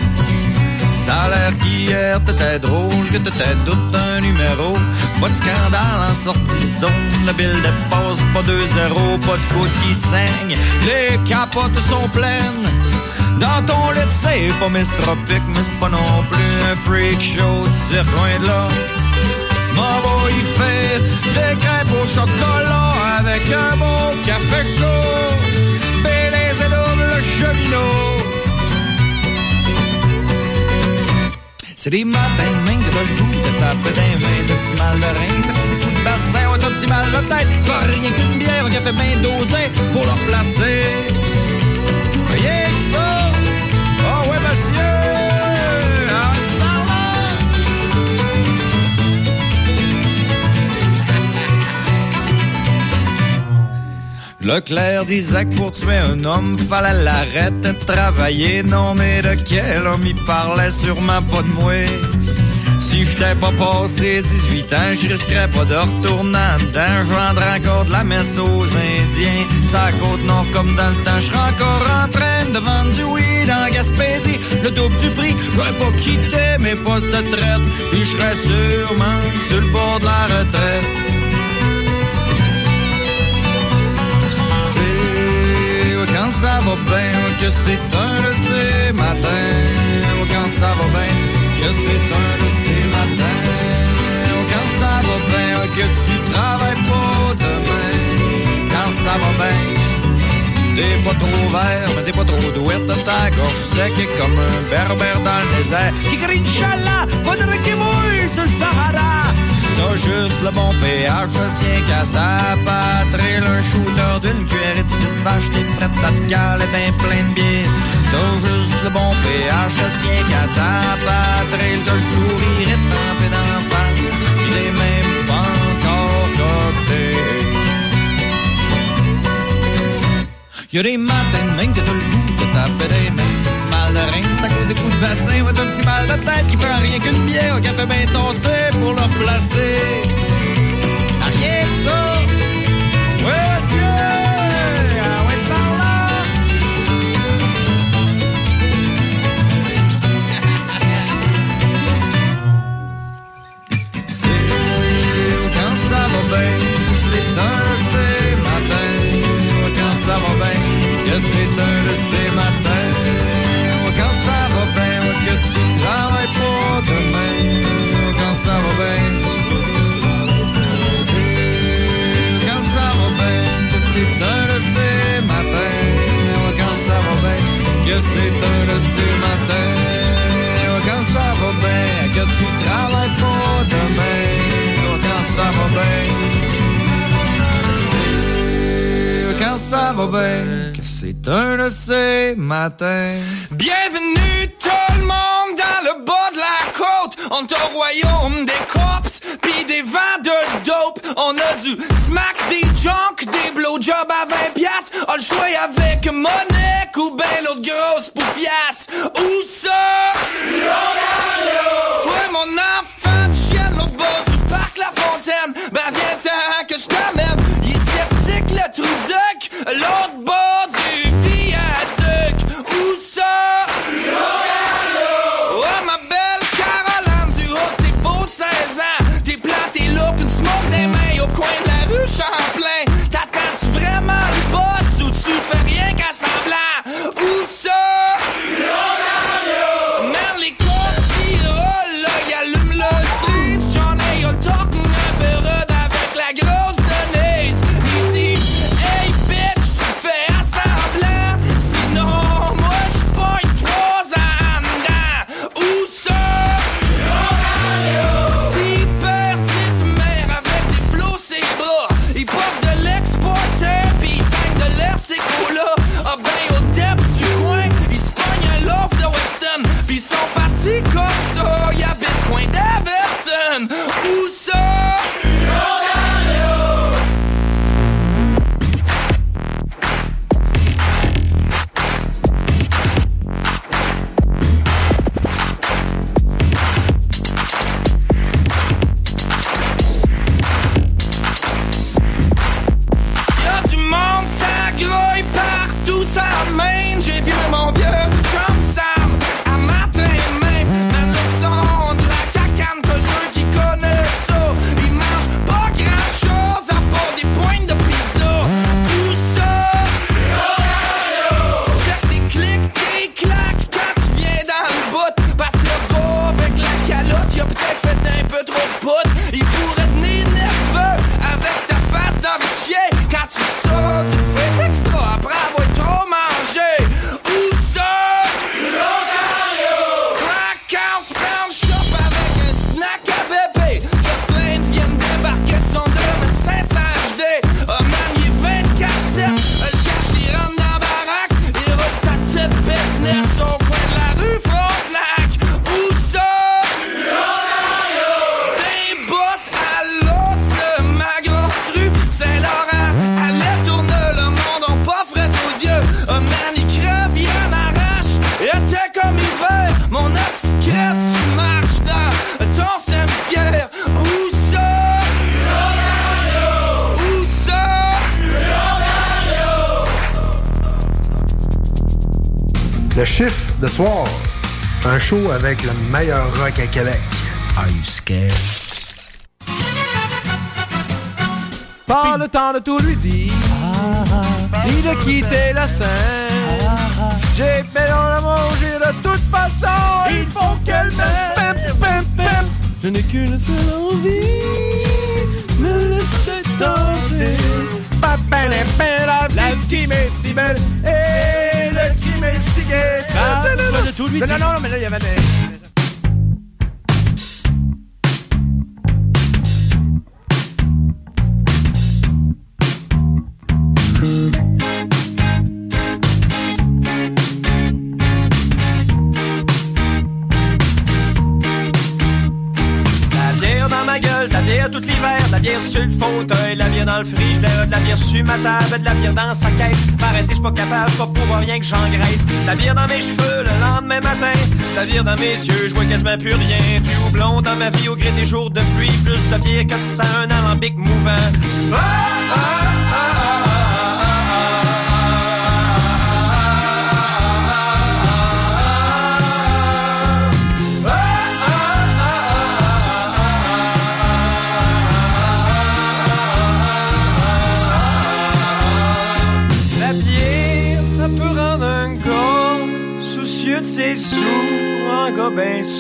Ça a l'air qu'hier t'étais drôle, que t'étais tout un numéro. Pas de scandale en sortie de zone, la bille dépasse pas 2-0, pas de côte qui saigne. Les capotes sont pleines. Dans ton lit, c'est pas mistropique, mais c'est pas non plus un freak show, tire loin de là. M'en va y faire des crêpes au chocolat avec un bon café chaud. Bélez et double le cheminot. C'est des matins mingres le goût de taper des mains, de petit mal de rein, ça fait des coups de bassin, un petit mal de tête, pas rien qu'une bière, un café bien dosé pour le replacer. Rien que ça! Leclerc disait que pour tuer un homme, fallait l'arrêter de travailler. Non, mais de quel homme il parlait sûrement pas de moi. Si j'étais pas passé 18 ans, je risquerais pas de retourner en dedans. Encore de la messe aux Indiens. Ça côte nord comme dans le temps. Je encore en train de vendre du weed en Gaspésie. Le double du prix, j'aurais pas quitté mes postes de traite. Puis je serais sûrement sur le bord de la retraite. Ça va bien que c'est un de ces matins. Quand ça va bien que c'est un de ces matins. Quand ça va bien que tu travailles pas demain. Quand ça va bien. T'es pas trop vert, mais t'es pas trop douette Ta gorge sec comme un berbère dans le désert Qui crie Inch'Allah, qu'il mouille sur le Sahara T'as juste le bon pH, le sien qu'à ta patrie. Un shooter d'une cuillerée de petite vache T'es prête à te caler ben plein de bière T'as juste le bon pH, le sien qu'à ta patrie. T'as le sourire étampé dans la face Il est même pas encore copté Y'a des matins même que t'as le goût de taper des mains. C'est à cause des coups de bassin. Ouais, un petit mal de tête qui prend rien qu'une bière, un café bien tossé pour le replacer. Ah, rien que ça. Ouais, monsieur. Ah, ouais, par là. C'est quand ça va bien, c'est un de ces matins. Quand ça va bien, que c'est un de ces matins. Tu travailles pas demain. Quand ça va bien. Quand ça va bien, que c'est un de ces matins. Bienvenue tout le monde dans le bas de la côte. On est au royaume des cops pis des vents de dope. On a du smack, des junk, des blowjobs à 20 piastres. On le choix avec monnaie ou ben l'autre grosse poufiasse. Où meilleur rock à Québec. Are you scared? Pas le temps de tout lui dire, ni de quitter la scène. J'ai fait dans la manger de toute façon, il faut qu'elle m'aime. Pim, pim, pim. Je n'ai qu'une seule envie, me laisser tenter. La, vie qui m'est si belle et le qui m'est si gai. Ah, pas de tout lui dire. Mes yeux, je vois quasiment plus rien. Du houblon dans ma vie au gré des jours de pluie, plus de bière que ça, un alambic mouvant.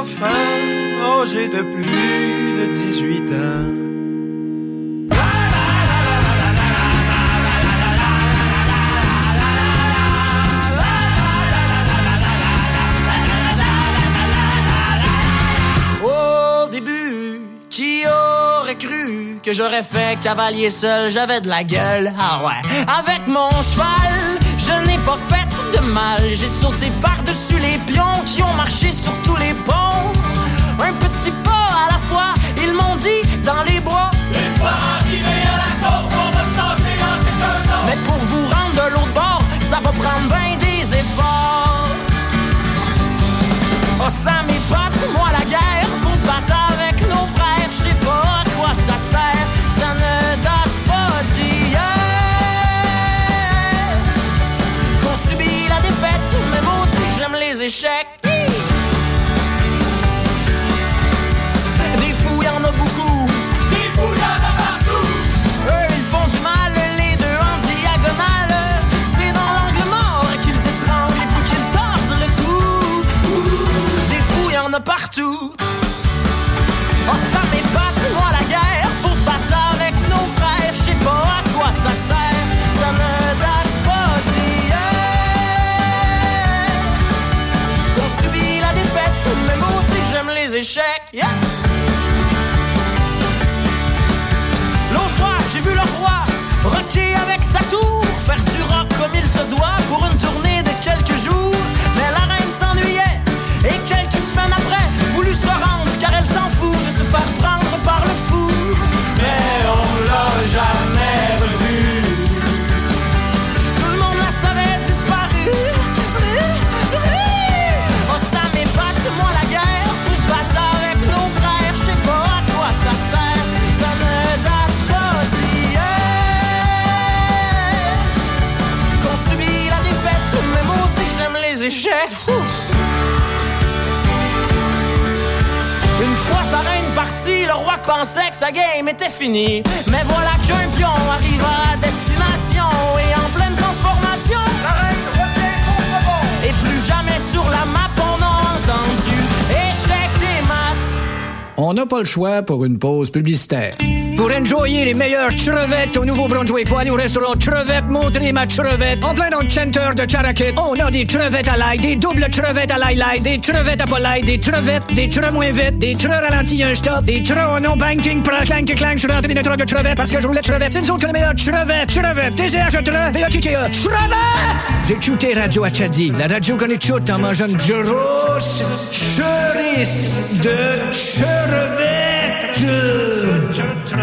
Les enfants âgés de plus de 18 ans. Au début, qui aurait cru que j'aurais fait cavalier seul, j'avais de la gueule, ah ouais. Avec mon cheval, je n'ai pas fait de mal, j'ai sauté par-dessus les pions qui ont marché sur tous les ponts. Un petit pas à la fois, ils m'ont dit dans les bois. Une fois arrivé à la côte, on va en quelque chose. Mais pour vous rendre de l'autre bord, ça va prendre bien des efforts. Oh, ça m'épate, moi la guerre, L'autre fois, j'ai vu le roi rocker avec sa tour, faire du rock comme il se doit pour une partie, le roi pensait que sa game était finie. Mais voilà qu'un pion arrive à destination et en pleine transformation. La reine revient contre bon. Et plus jamais sur la map on a entendu échec et mat. On n'a pas le choix pour une pause publicitaire. Pour enjoyer les meilleures crevettes au Nouveau-Brunswick. Faut aller au restaurant Crevette, montrer ma crevette. En plein dans le center de Charakit, on a des crevettes à l'ail, des doubles crevettes à l'ail des crevettes à pas l'ail, des crevettes, des creux moins vite, des creux ralentis un stop, des en non banking, pour clang, clang, je suis rentré dans de crevettes parce que je voulais crevettes. C'est nous autres que les meilleurs crevettes, crevettes, TCH, crevettes! J'ai écouté Radio Achadi, la radio qu'on écoute en mangeant une grosse cherice de crevettes. Tous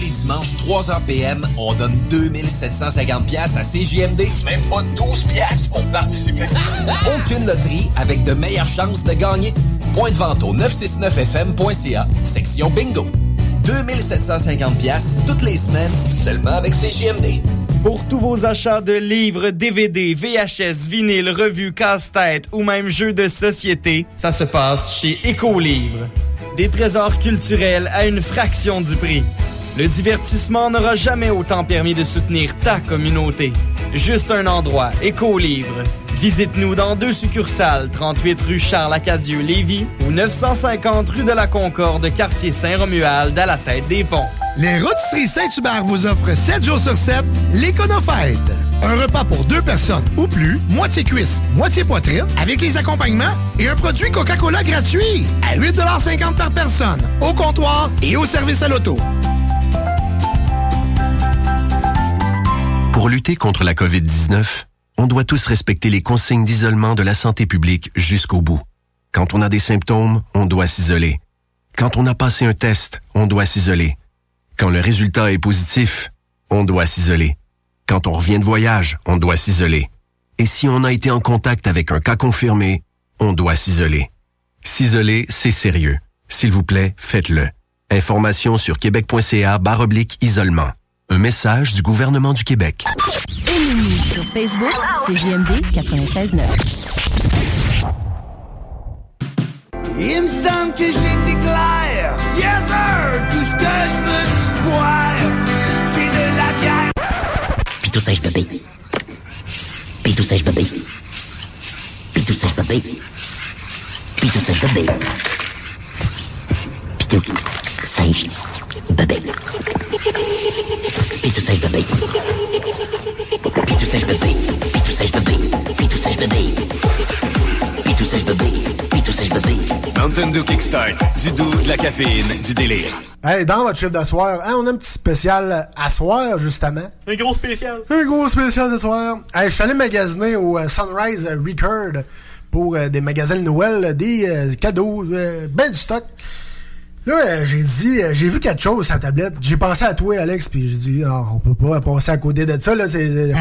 les dimanches, 3h PM, on donne 2750 pièces à CJMD. Même pas 12 pièces pour participer. Aucune loterie avec de meilleures chances de gagner. Point de vente au 969fm.ca, section bingo. 2750 pièces toutes les semaines, seulement avec CJMD. Pour tous vos achats de livres, DVD, VHS, vinyle, revues, casse-tête ou même jeux de société, ça se passe chez Écolivre. Des trésors culturels à une fraction du prix. Le divertissement n'aura jamais autant permis de soutenir ta communauté. Juste un endroit, Écolivre. Visite-nous dans deux succursales, 38 rue Charles-Acadieux-Lévis ou 950 rue de la Concorde, quartier Saint-Romuald, à la tête des ponts. Les Rôtisseries Saint-Hubert vous offrent 7 jours sur 7 l'Éconofête. Un repas pour deux personnes ou plus, moitié cuisse, moitié poitrine, avec les accompagnements et un produit Coca-Cola gratuit à 8,50 par personne, au comptoir et au service à l'auto. Pour lutter contre la COVID-19, on doit tous respecter les consignes d'isolement de la santé publique jusqu'au bout. Quand on a des symptômes, on doit s'isoler. Quand on a passé un test, on doit s'isoler. Quand le résultat est positif, on doit s'isoler. Quand on revient de voyage, on doit s'isoler. Et si on a été en contact avec un cas confirmé, on doit s'isoler. S'isoler, c'est sérieux. S'il vous plaît, faites-le. Information sur québec.ca barre oblique isolement. Un message du gouvernement du Québec. Sur Facebook, c'est JMD 96.9. Il me semble que j'étais clair. Yes, sir! Tout ce que je veux boire, Pitu seis bebê. Pitu seis bebê. Pitu seis bebê. Pitu seis bebê. Pitu seis bebê. Pitu seis bebê. Pitu seis bebê. Pitu seis bebê. Pitu 6 bebê. Pitu 6 bebê. Bébé. Mountain Dew Kickstart. Du doux, de la caféine, du délire. Hey, dans votre chiffre d'asseoir, hein, on a un petit spécial à soir, justement. Un gros spécial. Un gros spécial de soir. Hey, je suis allé magasiner au euh, Sunrise Record pour euh, des magasins de Noël, des euh, cadeaux, euh, ben du stock. Là, euh, j'ai dit, euh, j'ai vu quelque chose sur la tablette. J'ai pensé à toi, Alex, puis j'ai dit, Ah, on peut pas passer à côté de ça. Là,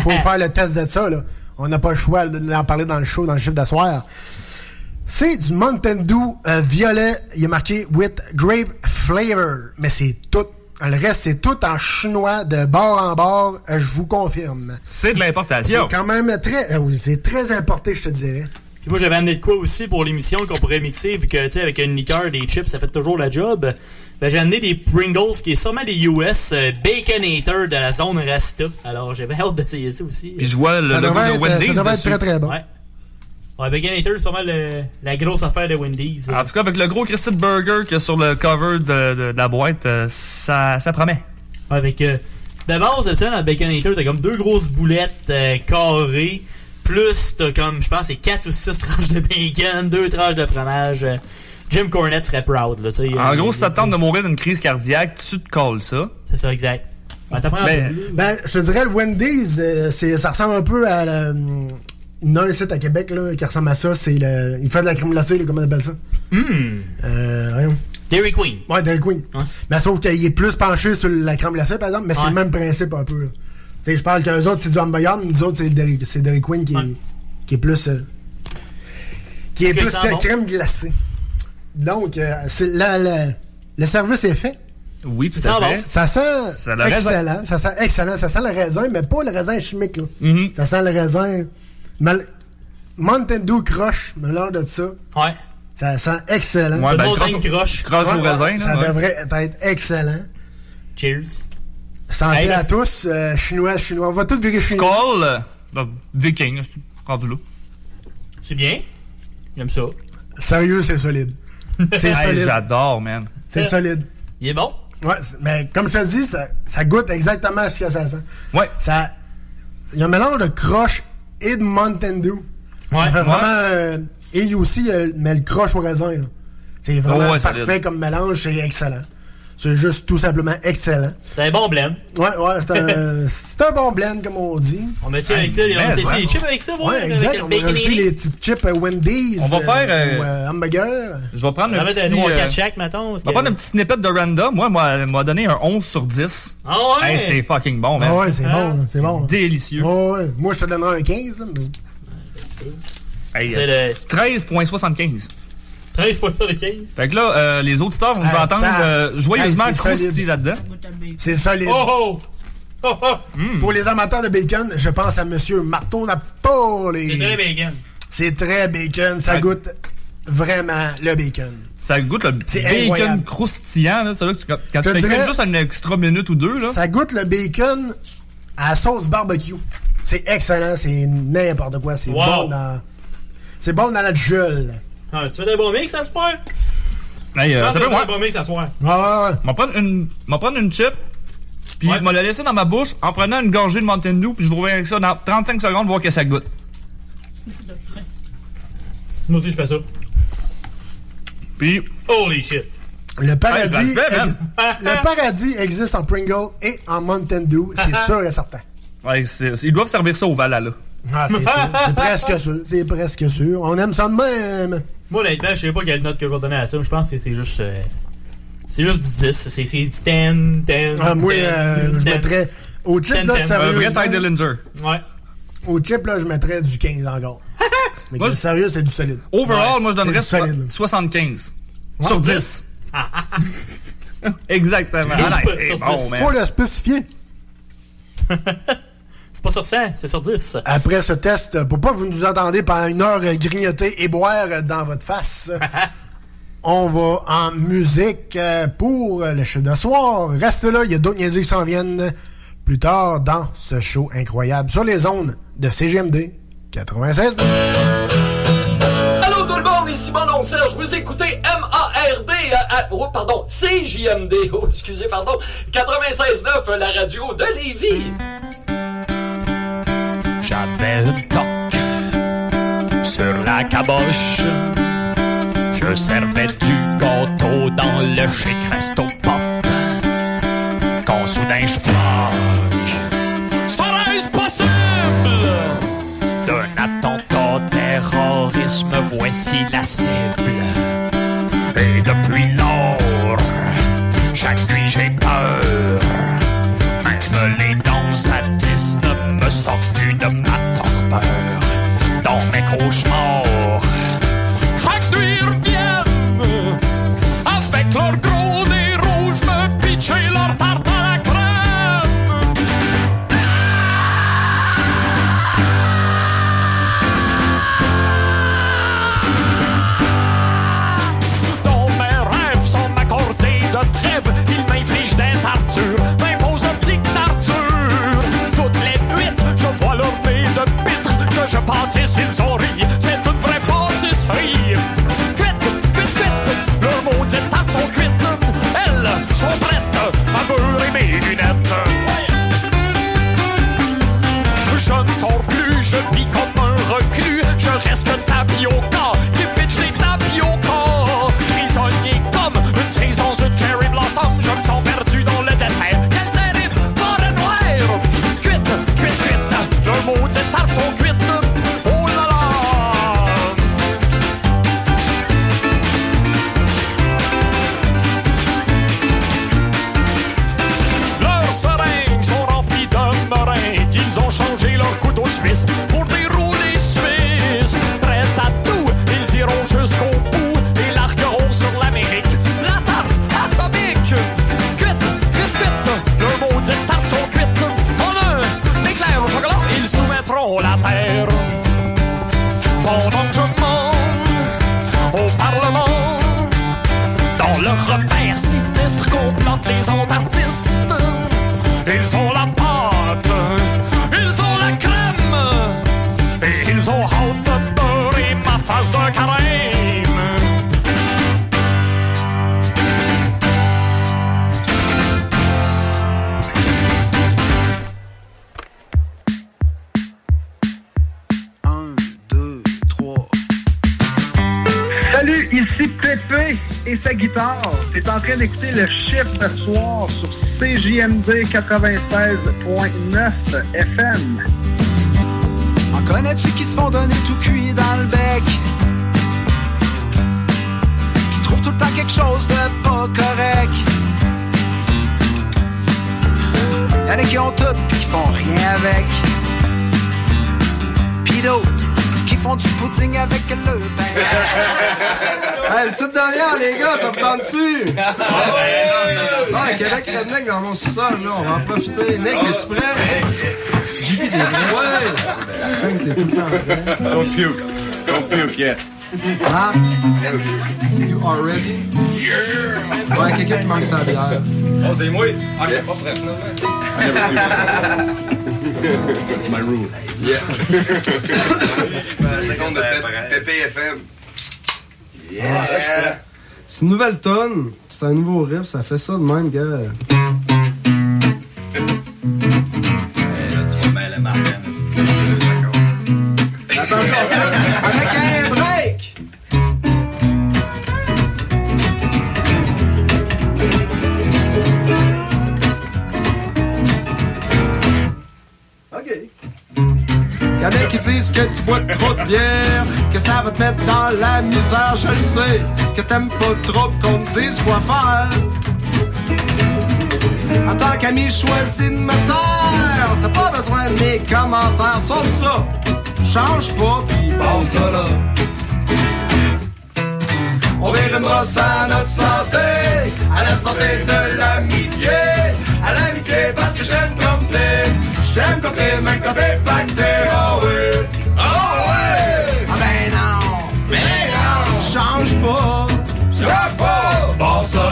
faut faire le test de ça. Là. On n'a pas le choix d'en parler dans le show, dans le chiffre d'asseoir. C'est du Mountain Dew euh, violet. Il est marqué with grape flavor, mais c'est tout. Le reste, c'est tout en chinois de bord en bord. euh, je vous confirme. C'est de l'importation. C'est quand même très, euh, oui, c'est très importé, je te dirais. Puis moi, j'avais amené de quoi aussi pour l'émission qu'on pourrait mixer, vu que, tu sais, avec une liqueur, des chips, ça fait toujours la job. Ben, j'ai amené des Pringles, qui est sûrement des US euh, Baconator de la zone Rasta. Alors, j'avais hâte d'essayer ça aussi. Puis je vois le Ça logo devrait de être- Wendy's ça devrait être dessus. très, très bon. Ouais. Ouais, Baconator, c'est sûrement le- la grosse affaire de Wendy's. En tout cas, avec le gros Christy Burger qu'il y a sur le cover de, de- de la boîte, euh, ça, ça promet. Avec euh, de base, tu sais, dans le Baconator, t'as comme deux grosses boulettes euh, carrées, plus t'as comme, je pense, c'est 4 ou 6 tranches de bacon, deux tranches de fromage. euh, Jim Cornette serait proud, là, tu sais. En euh, gros, si ça te tente de mourir d'une crise cardiaque, tu te colles ça. C'est ça, exact. Ben, t'apprends un Ben, peu. Ben, je te dirais, le Wendy's, euh, ça ressemble un peu à la. Hum, Il y en a un site à Québec là, qui ressemble à ça. C'est le, il fait de la crème glacée, là, comment on appelle ça? Hmm. Euh, voyons. Dairy Queen. Ouais, Dairy Queen. Mais sauf qu'il est plus penché sur la crème glacée, par exemple, mais c'est Ouais. le même principe un peu. là. Tu sais, je parle qu'eux autres, c'est du hamburger, mais nous autres, c'est le Dairy, Dairy Queen qui, est, qui est plus. euh, qui est plus que bon? crème glacée. Donc, euh, c'est, la, la- le service est fait. Oui, tout Ça à fait. Ça sent Ça excellent. Ça sent excellent. Ça sent le raisin, mais pas le raisin chimique. Là. Mhm. Ça sent le raisin. Mal... Mountain Dew croche, mélange de ça. Ouais. Ça sent excellent. Ouais, C'est ben, bon croche dingue au- croche. croche au Ouais, raisin, ouais, là, Ça ouais. devrait être excellent. Cheers. Santé Hey, à tous. euh, chinois, chinois. On va tous virer chinois. Skull, euh, ben, viking, c'est rendu là. C'est bien. J'aime ça. Sérieux, c'est solide. C'est Hey, solide. J'adore, man. C'est solide. Il est bon? Ouais, mais comme je te dis, ça, ça goûte exactement ce que ça sent. Ouais. Ça, il y a un mélange de croche et de Mountain Dew. Ouais. Ça fait Ouais. vraiment... euh, et aussi, euh, mais le croche au raisin. C'est vraiment Oh ouais, parfait comme mélange, c'est excellent. C'est juste tout simplement excellent. C'est un bon blend. Ouais, ouais, c'est un, c'est un bon blend, comme on dit. On met-tu avec ça, les- des chips avec ça, ouais, Ouais, exact. On va rajouter et les petits chips euh, Wendy's. On va faire, euh, ou, euh, hamburger. Je vais prendre On un va petit... mettre un 3 euh, 4 chaque, mettons. parce On va prendre un petit snippet de random. Moi, moi, m'a donné un 11 sur 10. Ah ouais? Hey, c'est fucking bon, man. Ah ouais, c'est bon, c'est bon. Délicieux. Ouais, ouais. Moi, je te donnerais un 15. mais- Hey, C'est euh, le- 13.75. 13 points sur les 15. Fait que là, euh, les auditeurs vont nous entendre euh, joyeusement Hey, solide. là-dedans. C'est solide. Oh oh! Oh oh! Pour les amateurs de bacon, je pense à Monsieur Marteau Napoli. C'est très bacon. C'est très bacon. Ça goûte vraiment le bacon. Ça goûte le C'est bacon incroyable. croustillant. Là, ça, là, que tu- quand Je tu fais dirais- juste une extra minute ou deux, là, Ça goûte le bacon à sauce barbecue. C'est excellent. C'est n'importe quoi. C'est Wow. bon dans... C'est bon dans la gueule. Ah, tu veux des bons mix, ça se peut? Hey, euh, Je pense ça que peut, je vais moi. faire un bon mix à soir. Ouais, ouais, ouais. m'en prendre une, m'en prendre une chip, puis Ouais. m'en la laisser dans ma bouche en prenant une gorgée de Mountain Dew, puis je vous reviens avec ça dans 35 secondes, voir que ça goûte. Moi aussi, je fais ça. Puis, Holy shit! Le paradis, Hey, ça le fait, man. ex- le paradis existe en Pringle et en Mountain Dew, c'est sûr et certain. ouais, c'est- c'est- ils doivent servir ça au Valhalla. Ah, c'est sûr. C'est presque sûr. C'est presque sûr. On aime ça de même. Moi, honnêtement, je sais pas quelle note que je vais donner à ça. Je pense que c'est juste. euh, c'est juste du 10. C'est du 10, 10. Ah, moi, 10, euh, 10. je mettrais. Au chip, Ten, là. Un vrai Dillinger. Ouais. Au chip, là, je mettrais du 15 encore. Mais Moi, sérieux, c'est du solide. Overall, Ouais, moi, je donnerais c'est du solide. so- 75 Ouais. sur 10. Exactement. Ah, c'est bon, man. Faut le spécifier. C'est pas sur 100, c'est sur 10. Après ce test, pour pas que vous nous entendez pendant une heure euh, grignoter et boire euh, dans votre face, on va en musique euh, pour le show de soir. Reste là, il y a d'autres niaiseries qui s'en viennent plus tard dans ce show incroyable sur les ondes de CGMD 96. Allô tout le monde, ici mon oncle Serge, vous écoutez M-A-R-D, euh, euh, oh, pardon, C-J-M-D, oh, excusez, pardon, 96.9, la radio de Lévis. Sur la caboche. Je servais du gâteau dans le chic resto pop. Quand soudain je floque. Serait-ce possible? D'un attentat terrorisme, voici la cible. Et depuis lors, chaque nuit j'ai que je pâtisse, ils ont ri. C'est une vraie pâtisserie. Cuite, cuite, cuite, leurs maudites tartes sont cuites. Elles sont prêtes à beurrer mes lunettes. Je ne sors plus, je vis comme CJMD 96.9 FM. En connais-tu qui se font donner tout cuit dans le bec? Qui trouvent tout le temps quelque chose de pas correct? Y'en a qui ont tout qui font rien avec. Pis d'autres font du pudding avec le pain. Hey, une petite dernière, les gars, ça vous tente-tu? Ah, Québec Redneck dans mon sous-sol, là, on va en profiter. Nick, es-tu prêt? T'es prêt? Ouais! T'es tout le temps prêt. Don't puke. Don't puke yet. Ah? You are ready? Yeah! Ouais, quelqu'un qui manque sa bière. Oh, c'est moi? Ah, j'ai pas prêt, It's my rule. Yeah. Seconde de PPFM. Yes! C'est une nouvelle tonne, c'est un nouveau riff, ça fait ça de même, gars. Dans la misère, je le sais, que t'aimes pas trop qu'on te dise quoi faire. En tant qu'ami choisi de me taire, t'as pas besoin de mes commentaires, sauf ça. Change pas, pis bon ça là. On vire une brosse à notre santé, à la santé de l'amitié, à l'amitié parce que je t'aime comme t'es, je t'aime comme t'es, même quand t'es pacté, oh oui, oh. Pas, pas, ça.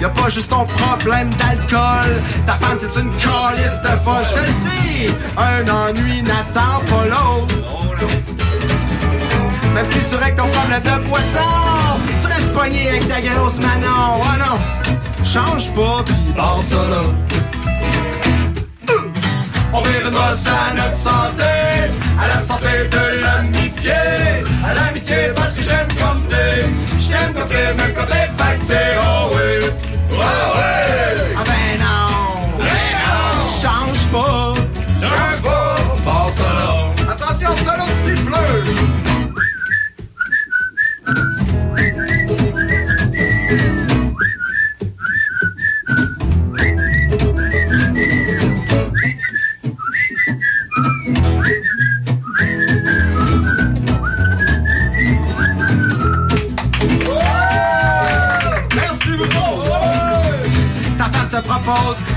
Y'a pas juste ton problème d'alcool. Ta femme, c'est une calice de folle. Je te le dis, un ennui n'attend pas l'autre. Même si tu règles ton problème de poisson, tu restes pogné avec ta grosse manon. Oh non, change pas, pis bon ça là. On vire une brosse à notre santé, à la santé de l'amitié, à l'amitié parce que j'aime comme t'es, j'aime comme t'es, même quand t'es pacté, oh oui, oh oui. Ah ben non, ben non, change pas, change pas, bon là. Attention, solo de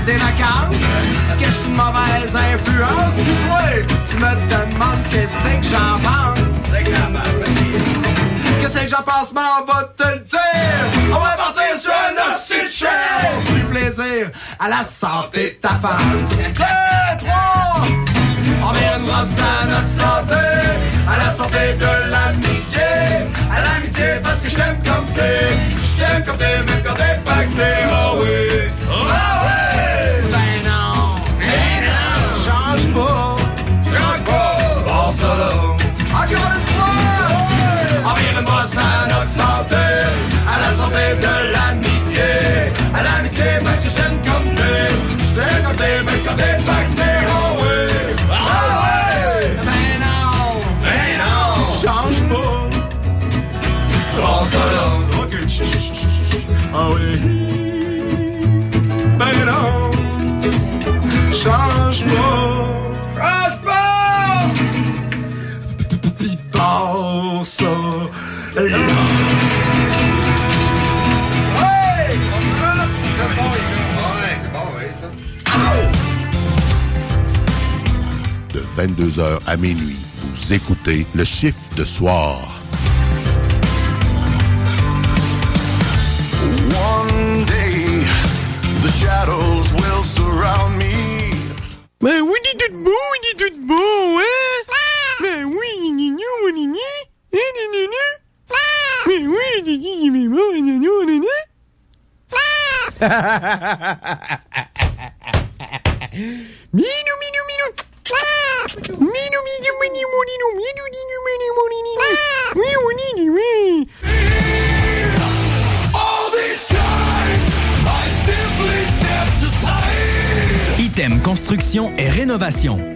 des vacances. Tu caches une mauvaise influence. Puis toi, tu me demandes qu'est-ce que j'en pense. Qu'est-ce que j'en pense, mais on va te le dire. On va partir sur un de chien. Du plaisir à la santé de ta femme. Deux, trois. On brosse à notre santé, à la santé de l'amitié, à l'amitié parce que je t'aime comme t'es, je t'aime comme t'es, même quand t'es pacté, oh oui, oh oui, change pas, De 22h à minuit, vous écoutez le chiffre de soir. The shadows will surround me. Ben oui, dis tout beau, dis tout beau, hein? Ben oui, ni ni ni ni, hein, ni ni ni. Ben oui, dis dis dis beau, All this time. Construction et Rénovation.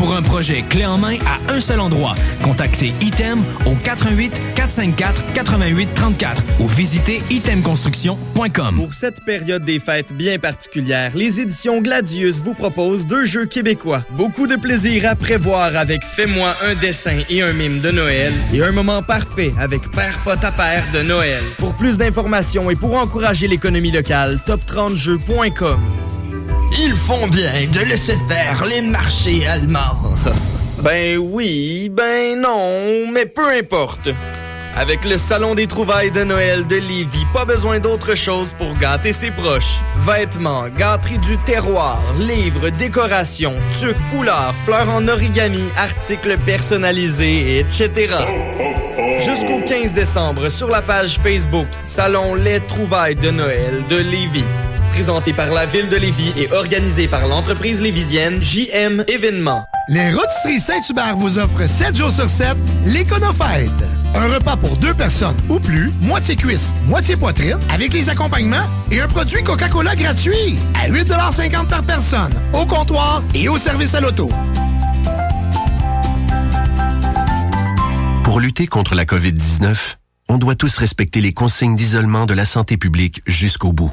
Pour un projet clé en main à un seul endroit, contactez Item au 88 454 88 34 ou visitez itemconstruction.com. Pour cette période des fêtes bien particulière, les éditions Gladius vous proposent deux jeux québécois. Beaucoup de plaisir à prévoir avec Fais-moi un dessin et un mime de Noël et un moment parfait avec Père pot à père de Noël. Pour plus d'informations et pour encourager l'économie locale, top30jeux.com. Ils font bien de laisser faire les marchés allemands. Ben oui, ben non, mais peu importe. Avec le Salon des trouvailles de Noël de Lévis, pas besoin d'autre chose pour gâter ses proches. Vêtements, gâteries du terroir, livres, décorations, tuques, foulards, fleurs en origami, articles personnalisés, etc. Jusqu'au 15 décembre sur la page Facebook Salon Les trouvailles de Noël de Lévis. Présenté par la ville de Lévis et organisé par l'entreprise lévisienne JM Événements. Les Rôtisseries Saint-Hubert vous offrent 7 jours sur 7 l'Éconofête. Un repas pour deux personnes ou plus, moitié cuisse, moitié poitrine, avec les accompagnements et un produit Coca-Cola gratuit à 8,50 par personne, au comptoir et au service à l'auto. Pour lutter contre la COVID-19, on doit tous respecter les consignes d'isolement de la santé publique jusqu'au bout.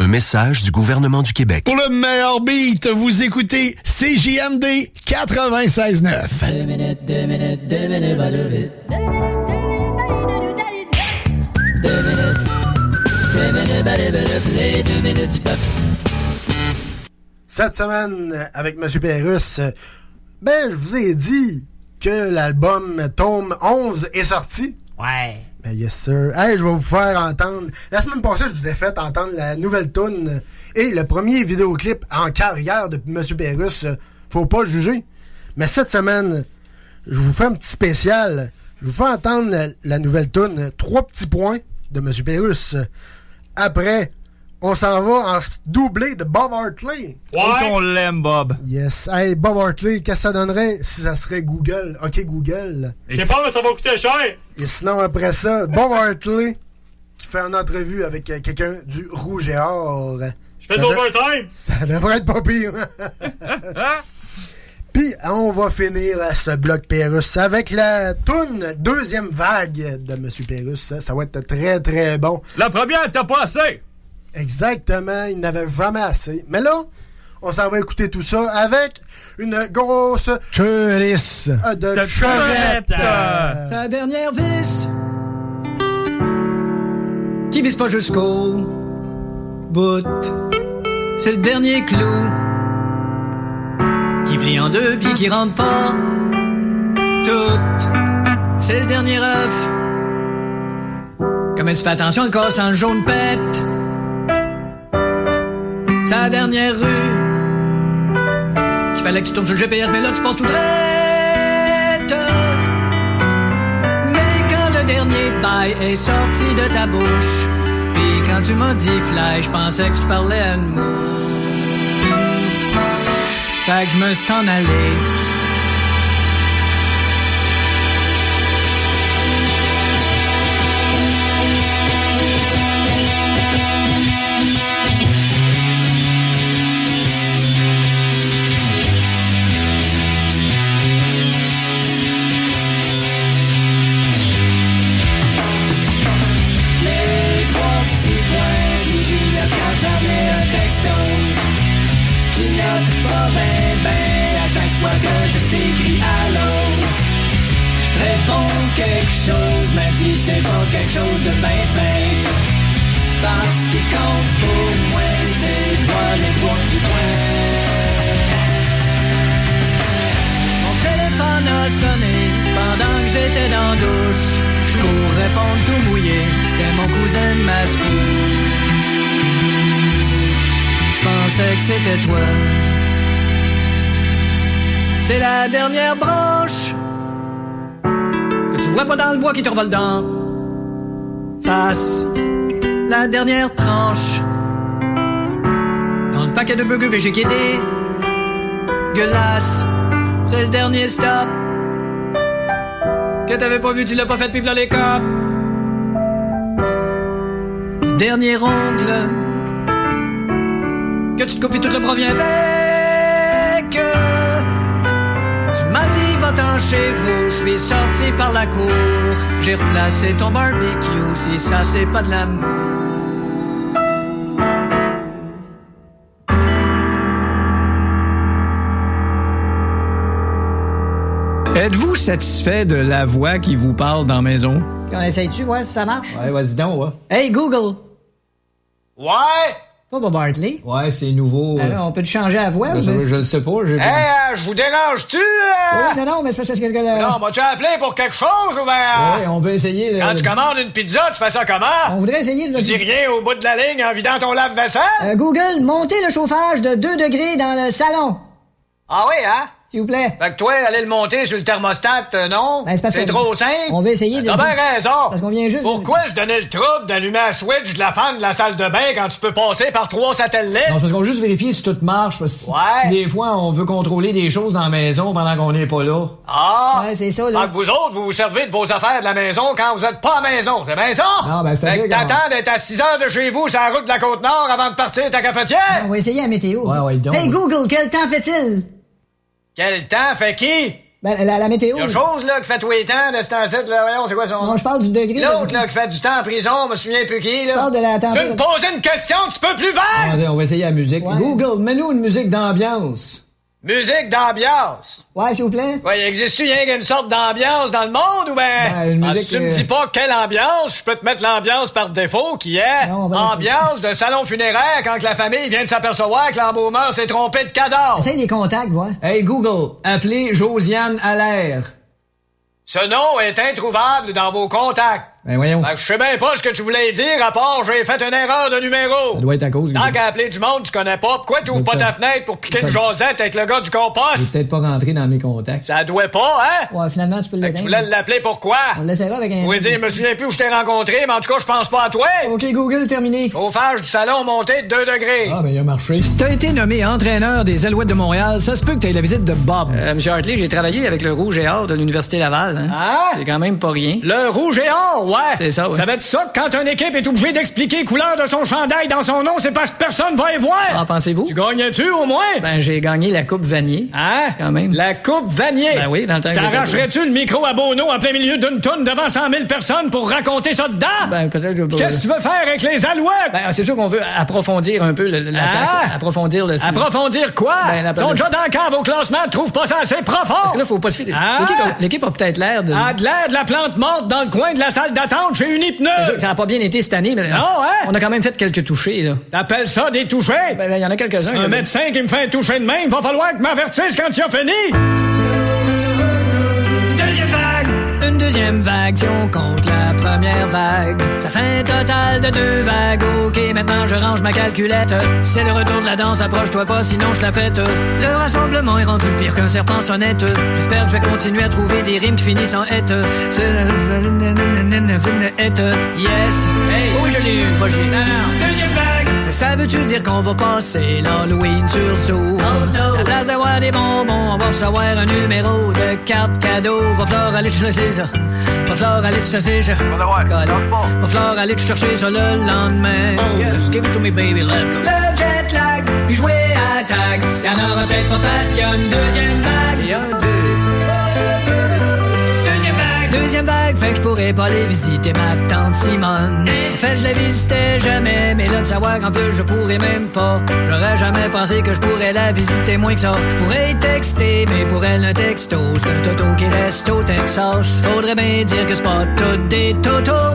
Un message du gouvernement du Québec. Pour le meilleur beat, vous écoutez CJMD 96.9. Cette semaine, avec M. Pérus, ben, je vous ai dit que l'album Tome 11 est sorti. Ouais. Ben, yes, sir. Hey, je vais vous faire entendre. La semaine passée, je vous ai fait entendre la nouvelle tune et le premier vidéoclip en carrière de M. Pérus. Faut pas juger. Mais cette semaine, je vous fais un petit spécial. Je vous fais entendre la, nouvelle tune Trois petits points de M. Pérus. Après, on s'en va en doublé de Bob Hartley. Ouais. qu'on l'aime, Bob. Yes. Hey, Bob Hartley, qu'est-ce que ça donnerait si ça serait Google? OK, Google. Je sais pas, mais ça va coûter cher. Et sinon, après ça, Bob Hartley qui fait une entrevue avec euh, quelqu'un du Rouge et Or. Je fais de l'overtime. Ça devrait être pas pire. Puis, on va finir euh, ce bloc Pérus avec la toune deuxième vague de M. Pérus. Ça, ça va être très, très bon. La première, t'as pas assez. Exactement, il n'avait jamais assez. Mais là, on s'en va écouter tout ça avec une grosse chérisse euh, de chevette. Sa dernière vis qui vise pas jusqu'au bout. C'est le dernier clou qui plie en deux puis qui rentre pas tout. C'est le dernier œuf. Comme elle se fait attention, le corps sans le jaune pète. Sa dernière rue. Qu'il fallait que tu tournes sur le GPS, mais là tu passes tout droit. Mais quand le dernier bail est sorti de ta bouche, puis quand tu m'as dit fly, je pensais que tu parlais à une mouche. Fait que je me suis en allé. Mon cousin de Mascouche. Je pensais que c'était toi. C'est la dernière branche que tu vois pas dans le bois qui te revole dans face. La dernière tranche dans le paquet de burgers végé qui dégueulasse. C'est le dernier stop que t'avais pas vu, tu l'as pas fait, puis les copes. Dernier ongle que tu te copies tout le bras vient avec. Tu m'as dit va-t'en chez vous, je suis sorti par la cour. J'ai replacé ton barbecue, si ça c'est pas de l'amour. Êtes-vous satisfait de la voix qui vous parle dans la maison? On essaye-tu, voir si ça marche? Ouais, vas-y donc, ouais. Hey Google! Ouais? Pas Bob Hartley. Ouais, c'est nouveau. Alors, on peut te changer la voix? je, ou- je le sais pas. j'ai- Hey, euh, je vous dérange-tu? euh? Oui, non, non, mais c'est parce que... le- Non, m'as-tu appelé pour quelque chose ou ben... Ouais, on veut essayer. de- Quand tu commandes une pizza, tu fais ça comment? On voudrait essayer de... Tu dis rien au bout de la ligne en vidant ton lave-vaisselle? Euh, Google, montez le chauffage de 2 degrés dans le salon. Ah oui, hein? S'il vous plaît. Fait que toi, aller le monter sur le thermostat, euh, non? Ben, c'est c'est trop simple. on veut essayer de- T'as bien raison. Parce qu'on vient juste... Pourquoi se donner le trouble d'allumer la switch de la fan de la salle de bain quand tu peux passer par trois satellites? Non, c'est parce qu'on veut juste vérifier si tout marche. Parce Ouais. si des fois, on veut contrôler des choses dans la maison pendant qu'on n'est pas là. Ah! Ouais, c'est ça, là. Fait que vous autres, vous vous servez de vos affaires de la maison quand vous êtes pas à la maison, c'est bien ça? Non, ben, ça Fait que t'attends d'être à 6 heures de chez vous sur la route de la Côte-Nord avant de partir ta cafetière? On va essayer la météo. Ouais, ouais, donc. Hey Google, quel temps fait-il? Quel temps fait qui? Ben, la, la météo. Il y a chose, là, qui fait tous les temps de ce temps-ci, là, voyons, c'est quoi son Non, je parle du degré. L'autre, là, qui fait du temps en prison, je me souviens plus qui, là. Je parle de la Tu température. me posais une question un petit peu plus vague! Attendez, on va essayer la musique. Ouais. Google, mets-nous une musique d'ambiance. Musique d'ambiance. Ouais, s'il vous plaît. Ouais, existe-tu rien qu'une sorte d'ambiance dans le monde ou ben? Ben, une Ah, musique, si tu me euh, dis pas quelle ambiance, je peux te mettre l'ambiance par défaut qui est Non, va ambiance de salon funéraire quand que la famille vient de s'apercevoir que l'embaumeur s'est trompé de cadavre. Essaye les contacts, voir. Hey Google, appelez Josiane Allaire. Ce nom est introuvable dans vos contacts. Ben voyons. Que je sais bien pas ce que tu voulais dire à part j'ai fait une erreur de numéro. Ça doit être à cause. Tant qu'à appeler du monde, tu connais pas. Pourquoi tu ouvres pas ta fenêtre pour piquer une jasette avec le gars du Je compost? vais peut-être pas rentrer dans mes contacts. Ça doit pas, hein? Ouais, finalement, tu peux que tu voulais l'appeler pourquoi? On l'essaiera avec un... Pouvez dire, je me souviens plus où je t'ai rencontré, mais en tout cas, je pense pas à toi. OK, Google, terminé. Chauffage du salon monté de 2 degrés. Ah, ben il a marché. Si t'as été nommé entraîneur des Alouettes de Montréal, ça se peut que t'aies la visite de Bob. Euh, Monsieur Hartley, j'ai travaillé avec le Rouge et Or de l'Université Laval. Hein? Hein? C'est quand même pas rien. Le rouge et or, ouais. C'est ça, ouais. Dire ça que quand une équipe est obligée d'expliquer couleur de son chandail dans son nom, c'est parce que personne va y voir. Ah, pensez-vous? Tu gagnais-tu au moins? Ben, j'ai gagné la Coupe Vanier. Hein? Quand même. La coupe Vanier. Ben oui, dans le temps T'arracherais-tu le micro à Bono en plein milieu d'une toune devant 100 000 personnes pour raconter ça dedans? Ben, peut-être que... Qu'est-ce que tu veux faire avec les alouettes? Ben, c'est sûr qu'on veut approfondir un peu le-. Hein? Approfondir le... Approfondir quoi? Ben, la- Ils sont déjà dans le cave au classement, trouve pas ça assez profond. Parce que là, faut pas se fier... Hein? L'équipe a- L'équipe a peut-être l'air de... Ah, de l'air de la plante morte dans le coin de la salle d'attente chez une que Ça a pas bien été cette année, mais... Non, hein? On a quand même fait quelques touchés, là. T'appelles ça des touchés? Ben, il y en a quelques-uns. Un médecin qui me fait un toucher de main, il va falloir que m'avertisse quand tu as fini. Deuxième vague si on la première vague. Ça fait un total de deux vagues. Ok, maintenant je range ma calculette. C'est le retour de la danse, approche-toi pas, sinon je la pète. Le rassemblement est rendu pire qu'un serpent sonnette. J'espère que je vais continuer à trouver des rimes qui finissent en hête. Yes! Hey! Oui, je l'ai eu! Ça veut-tu dire qu'on va passer l'Halloween sur Zoom? À place d'avoir des bonbons, on va recevoir un numéro de carte cadeau. Va falloir aller chercher ça. Va falloir aller chercher ça. Va falloir aller chercher ça le lendemain. Yes, give it to me baby, let's go. Le jet lag, puis jouer à tag. Y'en aura peut-être pas parce qu'il y a une deuxième vague. deuxième vague, fait que je pourrais pas aller visiter ma tante Simone. En fait, je la visitais jamais, mais là de savoir qu'en plus je pourrais même pas. J'aurais jamais pensé que je pourrais la visiter moins que ça. Je pourrais y texter, mais pour elle, un texto, c'est un toto qui reste au Texas. Faudrait bien dire que c'est pas tout des totos.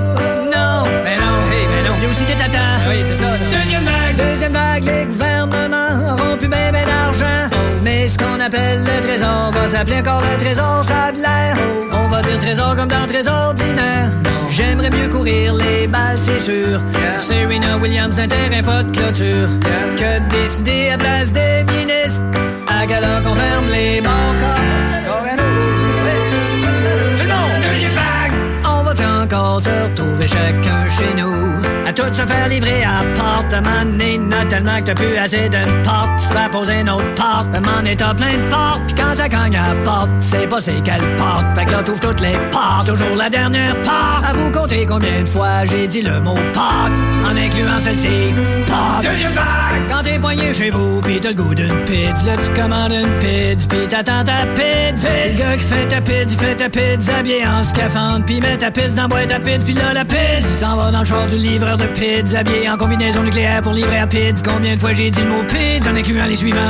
Non, mais non, mais non. Il y a aussi des tatas. Ah oui, c'est ça. Deuxième vague, deuxième vague, les gouvernements auront plus ben, d'argent. Mais ce qu'on appelle le trésor va s'appeler encore le trésor, ça de l'air dire trésor comme dans trésor ordinaire. J'aimerais mieux courir les balles, c'est sûr. Serena Williams n'intéresse pas de clôture. Que décider à place des ministres. À gala qu'on ferme les bancs se retrouver chacun chez nous. À tout se faire livrer à porte, à maner, tellement que t'as plus assez d'une porte. Tu vas poser une autre porte, le monde est en plein de portes. Puis quand ça cogne à porte, c'est pas c'est quelle porte. Fait que là, t'ouvres toutes les portes, toujours la dernière porte. À vous compter combien de fois j'ai dit le mot porte, en incluant celle-ci. Porte. Deuxième vague! Quand t'es poigné chez vous, pis t'as le goût d'une pizza, là, tu commandes une pizza, pis t'attends ta pizza. C'est le gars qui fait ta pizza, fait ta pizza, habillé en scaphandre, pis met ta pizza dans boîte à pizza vite, la pizza s'en va dans le char du livreur de pizza, habillé en combinaison nucléaire pour livrer à pizza. Combien de fois j'ai dit le mot pizza en incluant les suivants?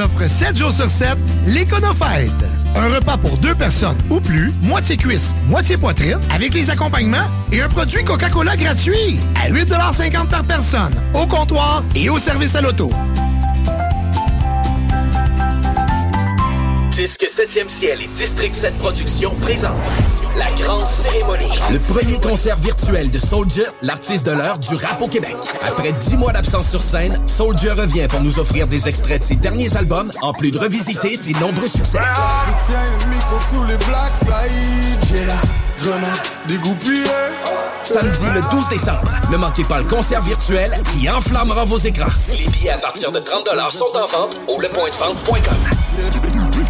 offrent 7 jours sur 7 l'Éconofête. Un repas pour deux personnes ou plus, moitié cuisse, moitié poitrine, avec les accompagnements et un produit Coca-Cola gratuit à 8,50 par personne, au comptoir et au service à l'auto. Disque 7e ciel et District 7 Productions présentent la grande cérémonie. Le premier concert virtuel de Soldier, l'artiste de l'heure du rap au Québec. Après dix mois d'absence sur scène, Soldier revient pour nous offrir des extraits de ses derniers albums, en plus de revisiter ses nombreux succès. Je tiens le micro sous les black slides. J'ai la grenade dégoupillée. Samedi le 12 décembre, ne manquez pas le concert virtuel qui enflammera vos écrans. Les billets à partir de 30 sont en vente au lepointdevente.com.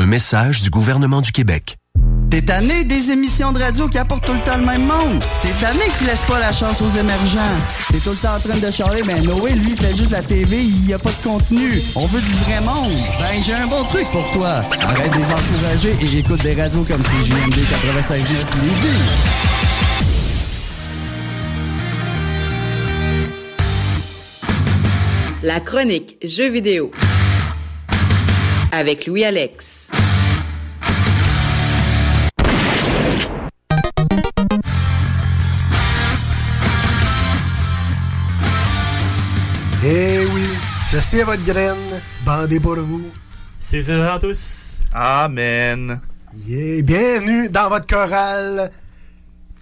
Un message du gouvernement du Québec. T'es tanné des émissions de radio qui apportent tout le temps le même monde? T'es tanné qui laisse pas la chance aux émergents? T'es tout le temps en train de charler, ben Noé, lui, fait juste la TV, il y a pas de contenu. On veut du vrai monde. Ben, j'ai un bon truc pour toi. Arrête de les encourager et écoute des radios comme CJMD 96.9 Lévis. La chronique Jeux vidéo avec Louis Alex. Eh oui, ceci est votre graine, bandée pour vous. C'est ça à tous. Amen. Yeah, bienvenue dans votre chorale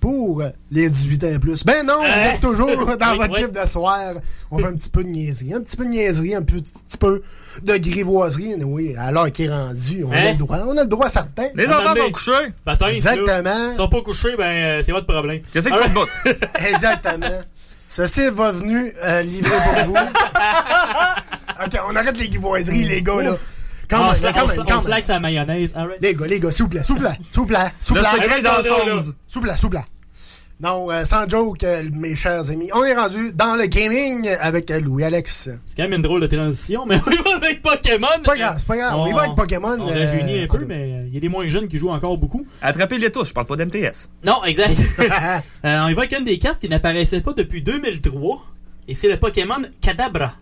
pour les 18 ans et plus. Ben non, vous Hein? êtes toujours dans Oui, votre oui. chiffre de soir. On fait un petit peu de niaiserie. Un petit peu de niaiserie, un petit, petit peu de grivoiserie. Oui, à l'heure qui est rendue, on a Hein? le droit. On a le droit certain. Les enfants sont couchés. Exactement. Ils sont pas couchés, ben euh, c'est votre problème. Qu'est-ce qu'il faut Exactement. Ceci va venu euh, livrer pour vous. ok, on arrête les grivoiseries, les gars, là. Quand Ah, même, quand on même, quand on sa mayonnaise. all right. Les gars, les gars, s'il vous plaît, s'il vous plaît, s'il vous plaît, s'il vous Le plaît. secret dans sauce. S'il vous plaît, s'il vous plaît. Non, euh, sans joke, euh, mes chers amis, on est rendu dans le gaming avec euh, Louis-Alex. C'est quand même une drôle de transition, mais on y va avec Pokémon. C'est pas grave, c'est pas grave. On y va avec Pokémon, On euh, rajeunit un peu, mais euh, il y a des moins jeunes qui jouent encore beaucoup. Attrapez-les tous, je parle pas d'MTS. Non, exact. Euh, on y va avec une des cartes qui n'apparaissait pas depuis 2003. Et c'est le Pokémon Kadabra.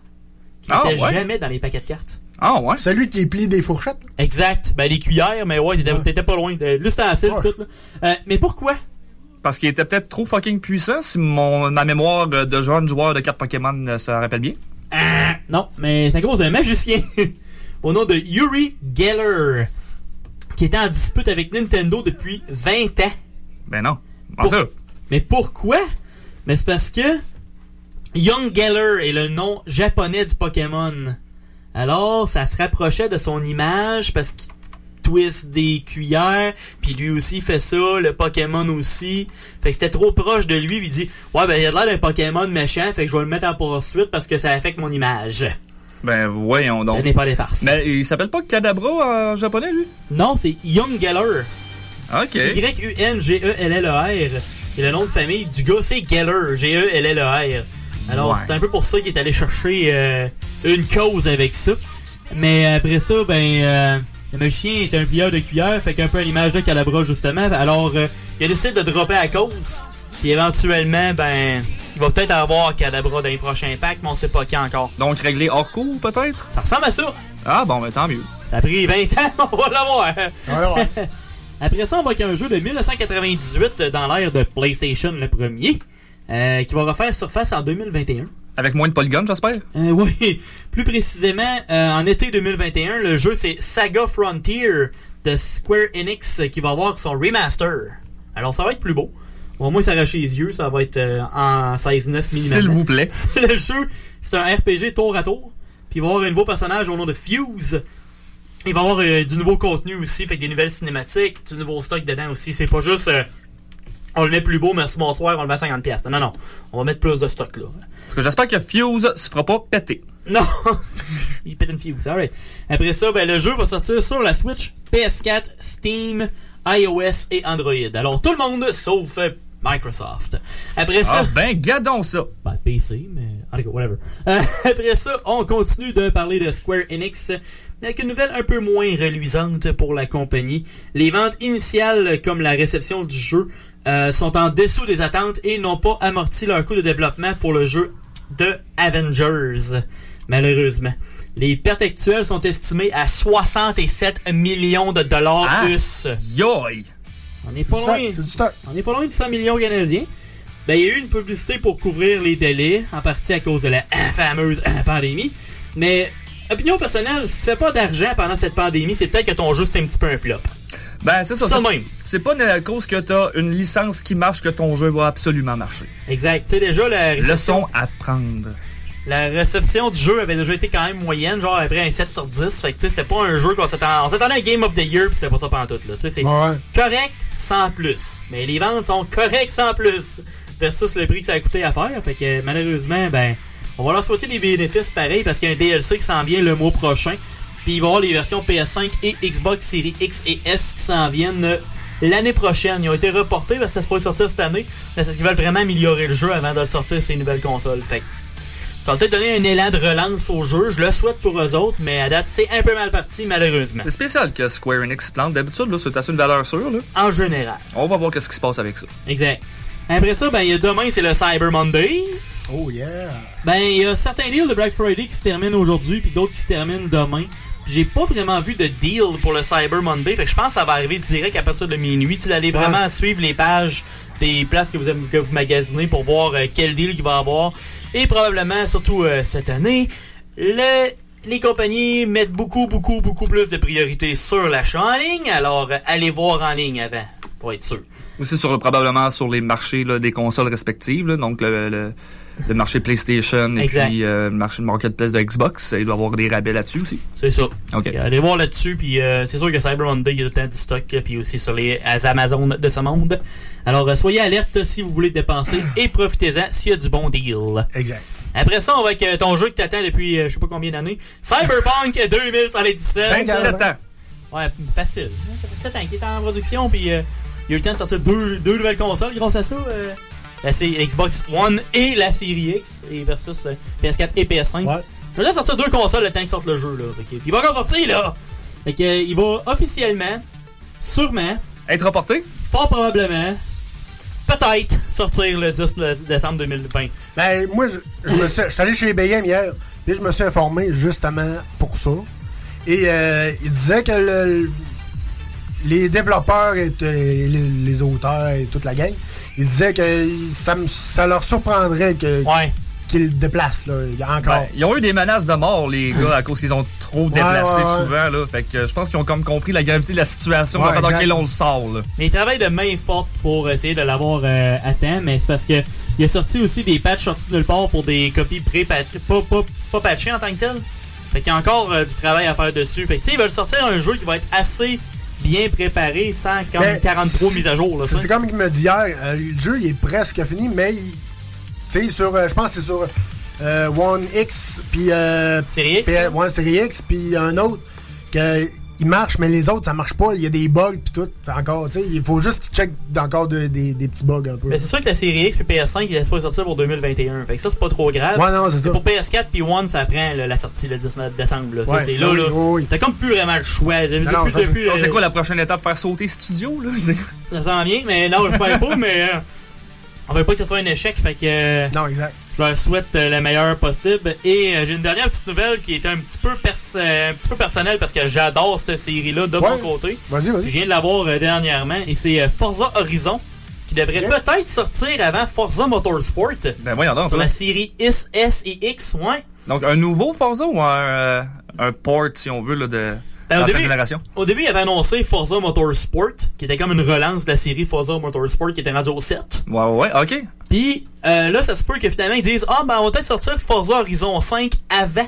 Qui Ah, n'était ouais? jamais dans les paquets de cartes. Ah ouais? Celui qui plie des fourchettes. Exact. Ben, les cuillères, mais ouais, t'étais pas loin. Euh, L'ustensile, tout, là. Euh, mais pourquoi? Parce qu'il était peut-être trop fucking puissant, si mon, ma mémoire euh, de jeune joueur de cartes Pokémon euh, se rappelle bien. Ah, non, mais c'est à cause d'un magicien au nom de Yuri Geller qui était en dispute avec Nintendo depuis 20 ans. Ben non. Pour- Mais pourquoi? Mais c'est parce que Young Geller est le nom japonais du Pokémon. Alors, ça se rapprochait de son image parce qu'il twist des cuillères, puis lui aussi fait ça, le Pokémon aussi. Fait que c'était trop proche de lui, il dit Ouais, ben il a l'air d'un Pokémon méchant, fait que je vais le mettre en poursuite parce que ça affecte mon image. Ben voyons donc. Ce n'est pas des farces. Mais il s'appelle pas Kadabra en japonais, lui? Non, c'est Young Geller. Ok. Y-U-N-G-E-L-L-E-R. Et le nom de famille du gars, c'est Geller. G-E-L-L-E-R. Alors, Ouais. c'est un peu pour ça qu'il est allé chercher euh, une cause avec ça. Mais après ça, ben, euh, le magicien est un plieur de cuillère, fait qu'un peu à l'image de Calabra, justement. Alors, euh, il a décidé de dropper à cause. Puis éventuellement, ben, il va peut-être avoir Calabra dans les prochains packs, mais on sait pas quand encore. Donc, réglé hors cours, peut-être? Ça ressemble à ça. Ah, bon, ben tant mieux. Ça a pris 20 ans, on va l'avoir. Après ça, on va avec un jeu de 1998 dans l'ère de PlayStation, le premier, euh, qui va refaire surface en 2021. Avec moins de polygones, j'espère? Euh, oui, plus précisément, euh, en été 2021, le jeu c'est Saga Frontier de Square Enix qui va avoir son remaster. Alors ça va être plus beau. Au moins s'arracher les yeux, ça va être euh, en 16-9 mm. S'il vous plaît. le jeu, c'est un RPG tour à tour. Puis il va y avoir un nouveau personnage au nom de Fuse. Il va y avoir euh, du nouveau contenu aussi, fait des nouvelles cinématiques, du nouveau stock dedans aussi. C'est pas juste euh, on le met plus beau, merci bonsoir, on le met à 50$. piastres. Non, non, on va mettre plus de stock là. Parce que j'espère que Fuse se fera pas péter. Non! Il pète une fuse, alright. Après ça, ben, le jeu va sortir sur la Switch, PS4, Steam, iOS et Android. Alors tout le monde, sauf Microsoft. Après ça. Ah, ben, gadons ça! Ben, PC, mais. Whatever. Euh, après ça, on continue de parler de Square Enix. Mais avec une nouvelle un peu moins reluisante pour la compagnie. Les ventes initiales, comme la réception du jeu, euh, sont en dessous des attentes et n'ont pas amorti leur coût de développement pour le jeu de Avengers. Malheureusement. Les pertes actuelles sont estimées à 67 millions de dollars Ah, US. Yoï! On n'est pas loin. On n'est pas loin de 100 millions canadiens. Ben, il y a eu une publicité pour couvrir les délais, en partie à cause de la fameuse pandémie. Mais, opinion personnelle, si tu fais pas d'argent pendant cette pandémie, c'est peut-être que ton jeu c'est un petit peu un flop. Ben, c'est ça. Même. C'est pas à cause que t'as une licence qui marche que ton jeu va absolument marcher. Exact. Tu sais, déjà, la réception, Leçon à prendre. la réception du jeu avait déjà été quand même moyenne, genre après un 7 sur 10. Fait que, tu sais, c'était pas un jeu qu'on s'attendait. On s'attendait à Game of the Year, pis c'était pas ça pendant tout, là. Tu sais, c'est Ouais. correct sans plus. Mais les ventes sont correctes sans plus. Versus le prix que ça a coûté à faire. Fait que, malheureusement, ben, on va leur souhaiter des bénéfices pareils parce qu'il y a un DLC qui s'en vient le mois prochain. Puis il va y avoir les versions PS5 et Xbox Series X et S qui s'en viennent euh, l'année prochaine. Ils ont été reportés parce que ça se pourrait sortir cette année. Mais c'est parce qu'ils veulent vraiment améliorer le jeu avant de le sortir ces nouvelles consoles. Fait ça va peut-être donner un élan de relance au jeu. Je le souhaite pour eux autres, mais à date, c'est un peu mal parti, malheureusement. C'est spécial que Square Enix plante. D'habitude, là, c'est assez une valeur sûre, là. En général. On va voir qu'est-ce qui se passe avec ça. Exact. Après ça, ben, il y a demain, c'est le Cyber Monday. Oh yeah! Ben, il y a certains deals de Black Friday qui se terminent aujourd'hui, puis d'autres qui se terminent demain. J'ai pas vraiment vu de deal pour le Cyber Monday, fait que je pense que ça va arriver direct à partir de minuit. Tu sais, d'aller vraiment suivre les pages des places que vous, que vous magasinez pour voir euh, quel deal il va y avoir. Et probablement, surtout euh, cette année, le- les compagnies mettent beaucoup, beaucoup, beaucoup plus de priorité sur l'achat en ligne. Alors, euh, allez voir en ligne avant, pour être sûr. Aussi sur, probablement sur les marchés là, des consoles respectives, là, donc le, le, le marché PlayStation et Exact. puis euh, le marché de marketplace de Xbox, il doit y avoir des rabais là-dessus aussi. C'est ça. Ok. Allez voir là-dessus, puis euh, c'est sûr que Cyber Monday, il y a tout le temps du stock, puis aussi sur les euh, Amazon de ce monde. Alors, soyez alerte si vous voulez dépenser et profitez-en s'il y a du bon deal. Exact. Après ça, on va avec ton jeu que t'attends depuis je sais pas combien d'années. Cyberpunk 2077. Cinq ans. Sept ans. Ouais, facile. Ça fait 7 ans qu'il est en production, puis euh, il y a eu le temps de sortir deux, deux nouvelles consoles grâce à ça. euh, la série Xbox One et la série X, et versus euh, PS4 et PS5. Ouais. Il va déjà sortir deux consoles le temps qu'il sorte le jeu, là. Fait que- puis il va encore sortir, là! Fait que, euh, il va officiellement, sûrement, Être reporté? fort probablement, peut-être sortir le 10 de- décembre 2020. Ben, moi, je, je me suis, je suis allé chez BM hier, puis je me suis informé justement pour ça. Et euh, il disait que le- les développeurs et, et les, les auteurs et toute la gang, ils disaient que ça, me- ça leur surprendrait que, qu'ils le déplacent, là, encore. Ben, ils ont eu des menaces de mort, les gars, à cause qu'ils ont trop déplacé ouais, ouais. souvent. Là. Fait que je pense qu'ils ont comme compris la gravité de la situation Ouais, pendant qu'ils on le sort. Là. Mais il travaille de main forte pour essayer de l'avoir euh, à temps, mais c'est parce que il a sorti aussi des patchs sortis de nulle part pour des copies pré-patchées, pas, pas, pas patchées en tant que tel. Fait qu'il y a encore euh, du travail à faire dessus. Fait que tu sais, ils veulent sortir un jeu qui va être assez bien préparé sans comme Mais 43 mises à jour. Là, C'est comme il me dit hier, euh, le jeu il est presque fini, mais il- tu sais, sur, euh, je pense que c'est sur euh, One X, puis. Euh, Série X, puis, ouais, Série X, puis un autre, que il marche, mais les autres, ça marche pas. Il y a des bugs pis tout. Encore, tu sais, il faut juste qu'il check encore de- des, des petits bugs un peu. Mais c'est sûr que la série X et PS5, il laisse pas sortir pour 2021. Fait que ça, c'est pas trop grave. Ouais, non, c'est ça. Pour PS4 puis One, ça prend là, la sortie le 19 décembre. Là. Ouais, c'est là, oui, là. oui. T'as comme plus vraiment le choix. C'est euh, quoi la prochaine étape? Faire sauter studio, là? Ça s'en vient, mais non, je parle pas, mais euh, on veut pas que ce soit un échec, fait que. euh, non, exact. Je leur souhaite euh, le meilleur possible. Et euh, j'ai une dernière petite nouvelle qui est un petit peu, pers- euh, un petit peu personnelle parce que j'adore cette série-là de Ouais. mon côté. Vas-y, vas-y. Je viens de l'avoir euh, dernièrement et c'est euh, Forza Horizon qui devrait peut-être sortir avant Forza Motorsport. Ben voyons donc. Sur la série S, S et X, ouais. Donc, un nouveau Forza ou un, euh, un port, si on veut, là, de Ben, au, début, génération? au début, il avait annoncé Forza Motorsport, qui était comme une relance de la série Forza Motorsport qui était rendue au 7. Ouais, ouais, ok. Puis euh, là, ça se peut que finalement ils disent Ah, ben on va peut-être sortir Forza Horizon 5 avant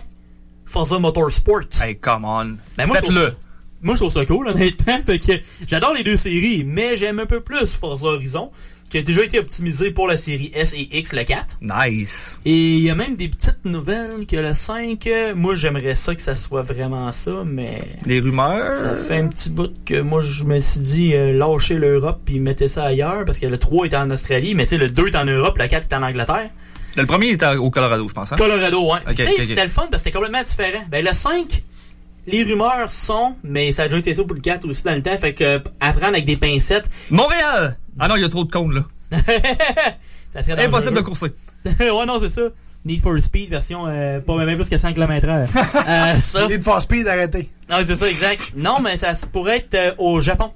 Forza Motorsport. Hey, come on. Ben, moi, je trouve Faites-le. ça- Moi, je trouve ça cool, honnêtement. Fait que j'adore les deux séries, mais j'aime un peu plus Forza Horizon, qui a déjà été optimisé pour la série S et X, le 4. Nice. Et il y a même des petites nouvelles que le 5, euh, moi j'aimerais ça que ça soit vraiment ça, mais. Les rumeurs? Ça fait un petit bout que moi je me suis dit euh, lâcher l'Europe puis mettez ça ailleurs parce que le 3 est en Australie, mais tu sais, le 2 est en Europe, le 4 est en Angleterre. Le premier était au Colorado, je pense. Hein? Colorado, ouais. Tu sais, c'était le fun parce que c'était complètement différent. Ben, le 5, les rumeurs sont, mais ça a déjà été ça pour le 4 aussi dans le temps, fait que euh, apprendre avec des pincettes. Montréal! Ah non, il y a trop de cônes, là. ça serait Impossible de courser. ouais, non, c'est ça. Need for Speed, version euh, pas même plus que 100 km/h. euh, ça. Need for Speed, arrêtez. Non, c'est ça, exact. Non, mais ça pourrait être euh, au Japon.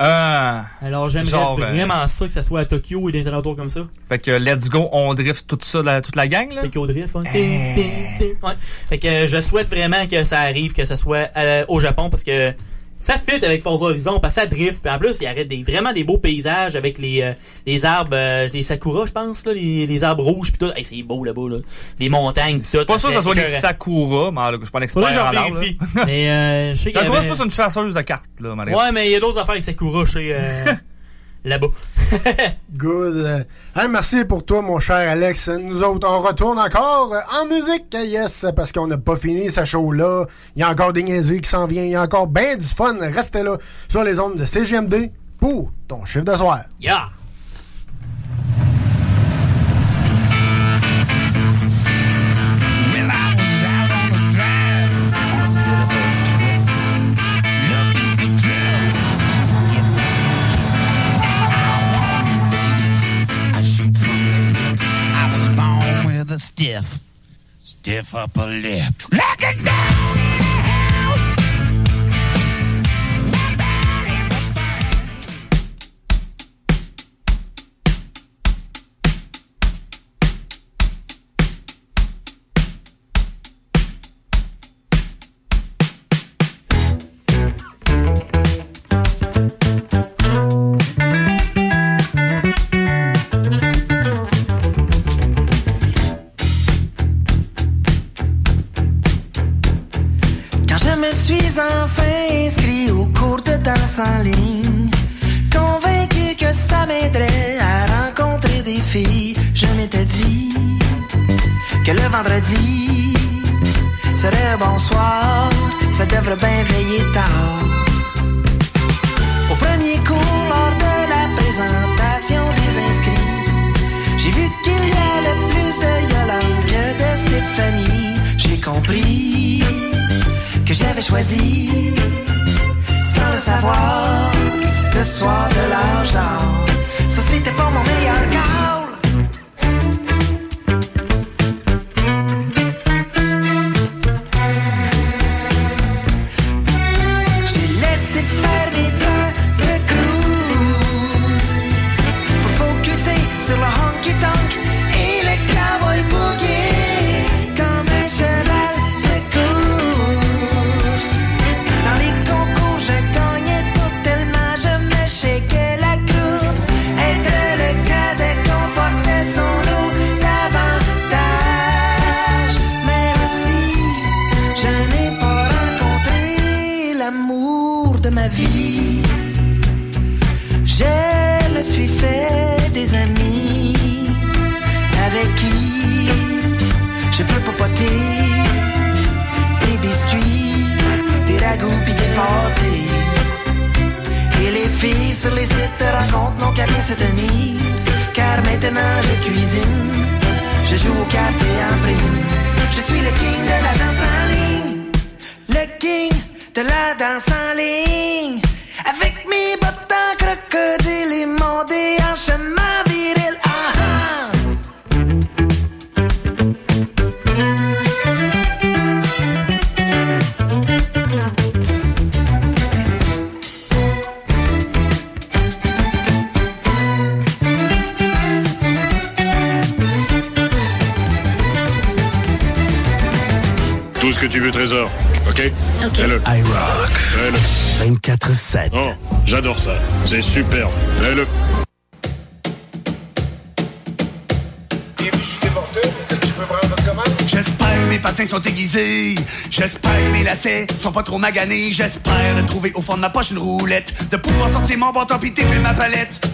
Ah. Alors, j'aimerais vraiment ça que ça soit à Tokyo et des alentours comme ça. Fait que let's go, on drift tout ça, la- toute la gang, là? Tokyo Drift, hein. Ouais. Fait que je souhaite vraiment que ça arrive, que ça soit euh, au Japon parce que ça fit avec Forza Horizon parce que ça drift. Puis en plus, il y aurait des, vraiment des beaux paysages avec les, euh, les arbres, euh, les sakuras, je pense, là, les, les arbres rouges puis tout. Hey, c'est beau là-bas, là. Les montagnes, tout. Pas sûr que ça soit des sakura, mais là, je suis pas un expert j'en en arbre. Mais euh, je sais qu'il y Sakura, avait- c'est plus une chasseuse de cartes, là, malgré. Ouais, mais il y a d'autres affaires avec Sakura chez euh, là-bas. Good. Merci pour toi, mon cher Alex. Nous autres, on retourne encore en musique, yes, parce qu'on n'a pas fini ce show-là. Il y a encore des niaiseries qui s'en viennent. Il y a encore bien du fun. Restez là sur les ondes de CGMD pour ton chiffre de soir. Yeah! Stiff, stiff upper lip. Looking down. Je me suis enfin inscrit au cours de danse en ligne, convaincu que ça m'aiderait à rencontrer des filles, je m'étais dit que le vendredi serait un bon soir, ça devrait bien veiller tard. Au premier cours, lors de la présentation des inscrits, j'ai vu qu'il y avait plus de Yolande que de Stéphanie. J'ai compris que j'avais choisi, sans le savoir, le soir de l'âge d'or. Ça, c'était pas mon meilleur call. Superbe. Fais-le. J'espère que mes patins sont aiguisés. J'espère que mes lacets sont pas trop maganés. J'espère de trouver au fond de ma poche une roulette. De pouvoir sortir mon bâton pis taper ma palette.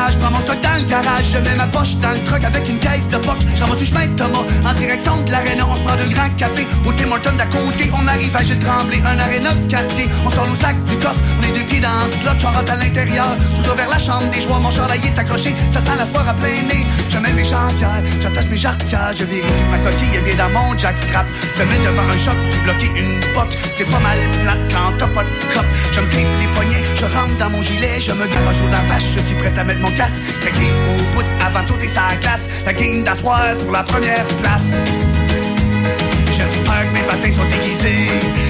L'ouvrage, prends mon stock dans le garage. Je mets ma poche dans le truck avec une caisse de poc. J'en du chemin de Thomas? En direction de l'aréna. On se prend deux grands cafés au Tim Hortons d'à côté. On arrive à Gilles Tremblay, un aréna de quartier. On sort nos sacs du coffre, on est deux pieds dans le slot. J'en rentre à l'intérieur, tout vers la chambre des joueurs. Mon chandail est accroché, ça sent la sport à plein nez. Je mets mes jambières, j'attache mes jarretières. Je vérifie ma coquille est bien dans mon jackstrap. Je mets devant un choc, bloquer une poque. C'est pas mal plate quand t'as pas de cop. Je me grippe les poignets, je rentre dans mon gilet. Je me garoche au vache, je suis prêt à mettre mon casque. Craqué au bout avant de sauter sa glace. La game d'Astroise pour la première place. J'espère que mes patins sont aiguisés.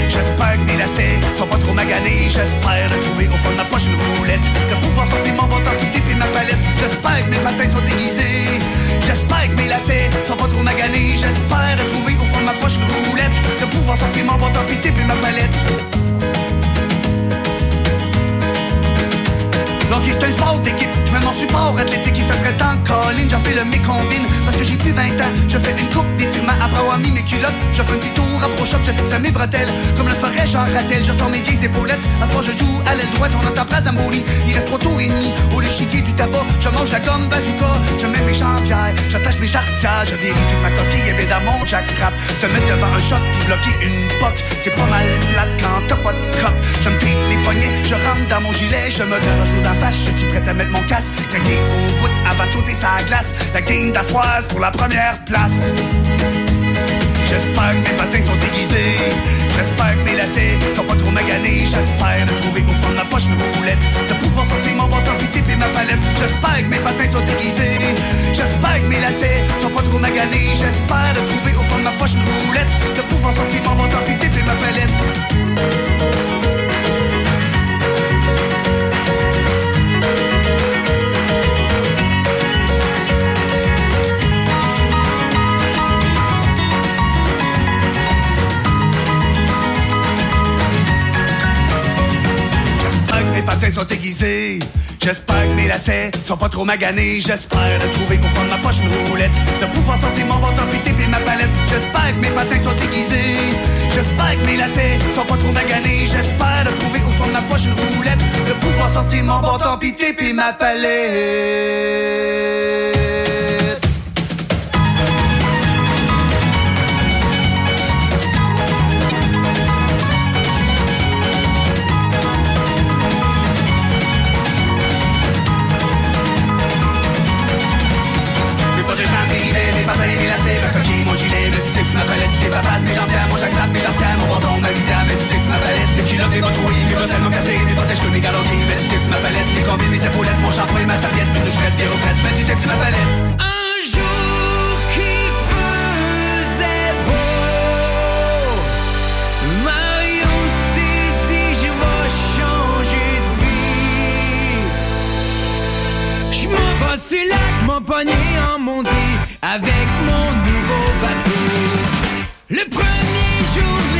J'espère que mes lacets sont pas trop maganés. J'espère de trouver au fond de ma poche une roulette. De pouvoir sortir mon bâton qui et ma palette. J'espère que mes patins sont aiguisés. J'espère que mes lacets sont pas trop maganés. J'espère de trouver au fond de ma poche une roulette. De pouvoir sortir mon bâton qui et ma palette. Donc c'est un sport d'équipe, je mets mon support athlétique, il fait très temps. Colline, j'en fais le mécombine, parce que j'ai plus 20 ans, je fais une coupe d'étirement après avoir mis mes culottes, je fais un petit tour, approche up, je fixe à mes bretelles, comme le ferait Jean Rattel, je sors mes vieilles épaulettes, à ce moment je joue à l'aile droite, on entend pas Zamboni, il reste trois tours et demi, au lieu chiquer du tabac, je mange la gomme bazooka, je mets mes jambières, j'attache mes jarretières, je vérifie ma coquille est bien mon jackstrap, se mettre devant un shot puis bloquer une poque, c'est pas mal plate quand t'as pas de cop, je me les poignets, je rentre dans mon gilet, je me garoche au face, je suis prêt à mettre mon casque, craqué au bout avant de sauter sa glace, la game d'Astroise pour la première place. J'espère que mes patins sont aiguisés. J'espère que mes lacets sont pas trop maganés. J'espère de trouver au fond de ma poche une roulette. De pouvoir sortir mon bâton puis taper ma palette. J'espère que mes patins sont aiguisés. J'espère que mes lacets sont pas trop maganés. J'espère de trouver au fond de ma poche une roulette. De pouvoir sortir mon bâton puis taper ma palette. Mes patins sont aiguisés. J'espère que mes lacets sont pas trop maganés. J'espère de trouver au fond de ma poche une roulette. De pouvoir sortir mon bâton puis taper ma palette. J'espère que mes patins sont aiguisés. J'espère que mes lacets sont pas trop maganés. J'espère de trouver au fond de ma poche une roulette. De pouvoir sortir mon bâton puis taper ma palette. Mes mon ma serviette, bien au ma palette. Un jour qui faisait beau, Mario s'est dit je vais changer de vie. Je m'en sur le lac, mon poignet en mondi avec mon nouveau bateau. Le premier jour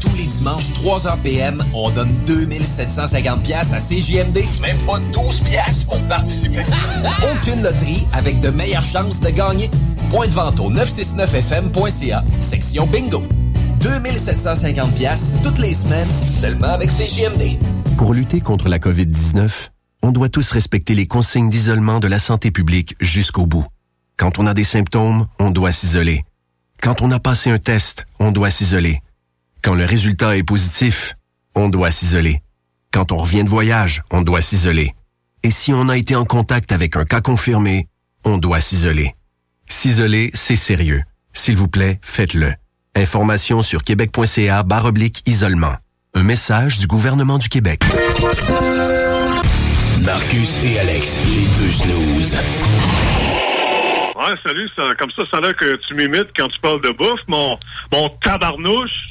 Tous les dimanches, 3h PM, on donne 2750 pièces à CJMD. Même pas 12 pièces pour participer. Aucune loterie avec de meilleures chances de gagner. Point de vente au 969fm.ca, section bingo. 2750 pièces toutes les semaines, seulement avec CJMD. Pour lutter contre la COVID-19, on doit tous respecter les consignes d'isolement de la santé publique jusqu'au bout. Quand on a des symptômes, on doit s'isoler. Quand on a passé un test, on doit s'isoler. Quand le résultat est positif, on doit s'isoler. Quand on revient de voyage, on doit s'isoler. Et si on a été en contact avec un cas confirmé, on doit s'isoler. S'isoler, c'est sérieux. S'il vous plaît, faites-le. Information sur québec.ca oblique isolement. Un message du gouvernement du Québec. Marcus et Alex. Ouais, salut, ça, comme ça, ça a l'air que tu m'imites quand tu parles de bouffe, mon, mon tabarnouche.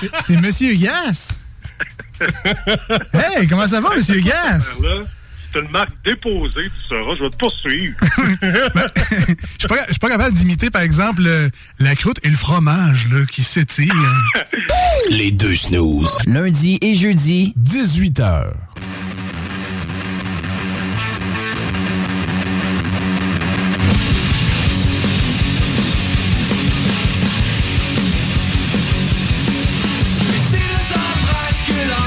C'est- C'est Monsieur Gas. hey, comment ça va, Monsieur Gas? Là, C'est une marque déposée, tu sauras, je vais te poursuivre. Je suis pas, je suis pas capable d'imiter, par exemple, le- la croûte et le fromage là, qui s'étirent. Les deux snooze. Lundi et jeudi, 18h. Presque l'envie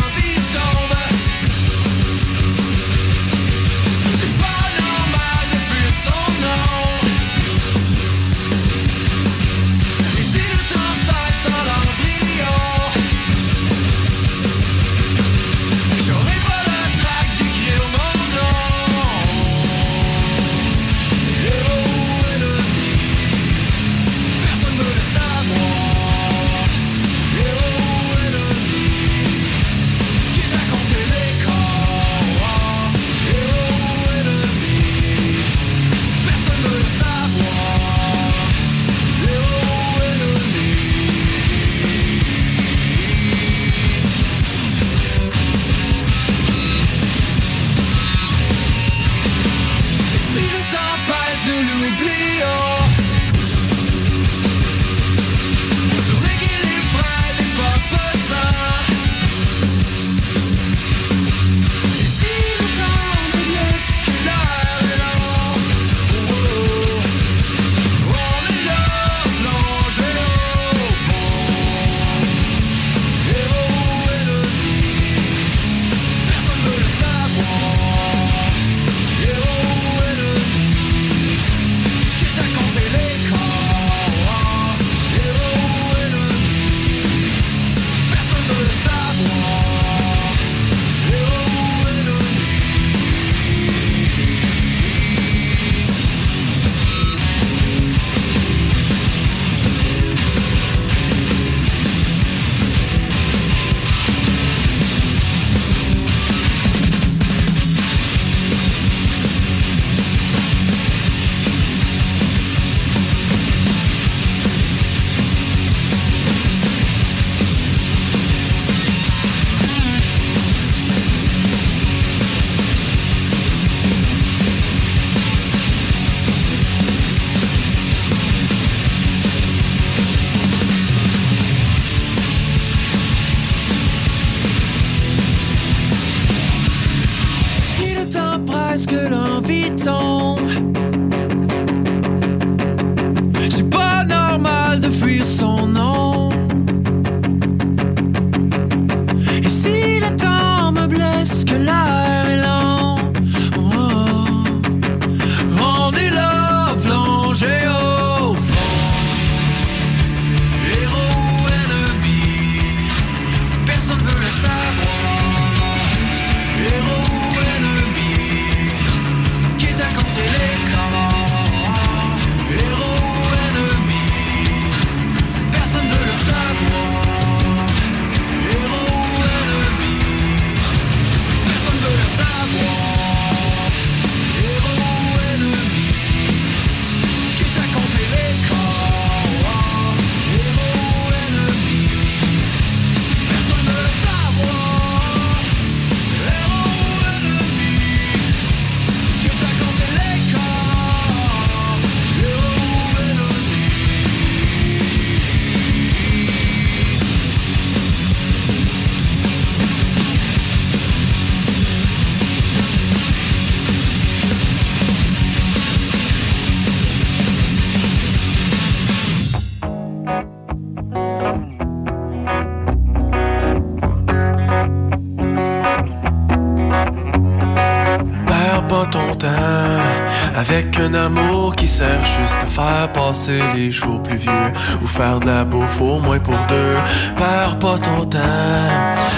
les jours plus vieux. Ou faire de la bouffe au moins pour deux. Perds pas ton temps.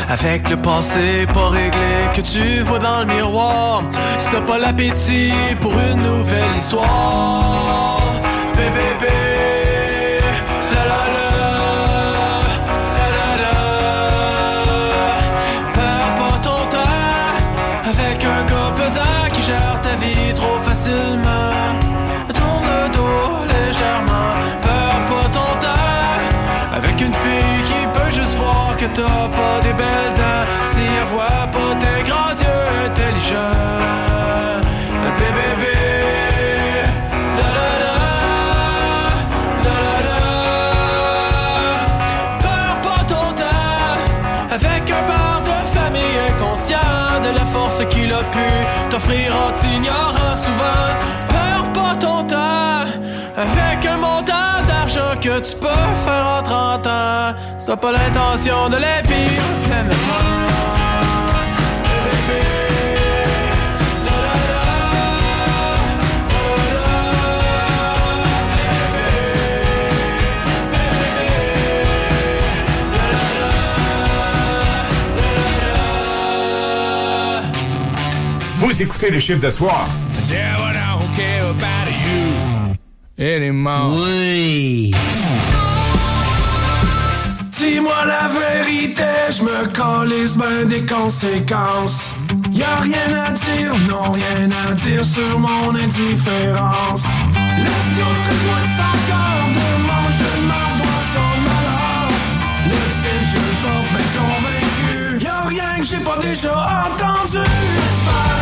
Avec le passé pas réglé que tu vois dans le miroir. Si t'as pas l'appétit pour une nouvelle histoire. Bébé, t'as pas des belles dents. Si elle voit pas tes grands yeux intelligents, bébé. La la la, la la la. Pas ton temps avec un père de famille inconscient de la force qu'il a pu t'offrir en t'ignorant tu peux faire en 30 ans. T'as pas l'intention de les vivre pleinement. La la la, la la Vous écoutez les chiffres de soir. You anymore. Oui. Dis-moi la vérité, je me calisse ben des conséquences. Y'a rien à dire, non rien à dire sur mon indifférence. L'esquion très loin de son cœur, de dans son malheur. Le titre, je le porte convaincu. Y'a rien que j'ai pas déjà entendu.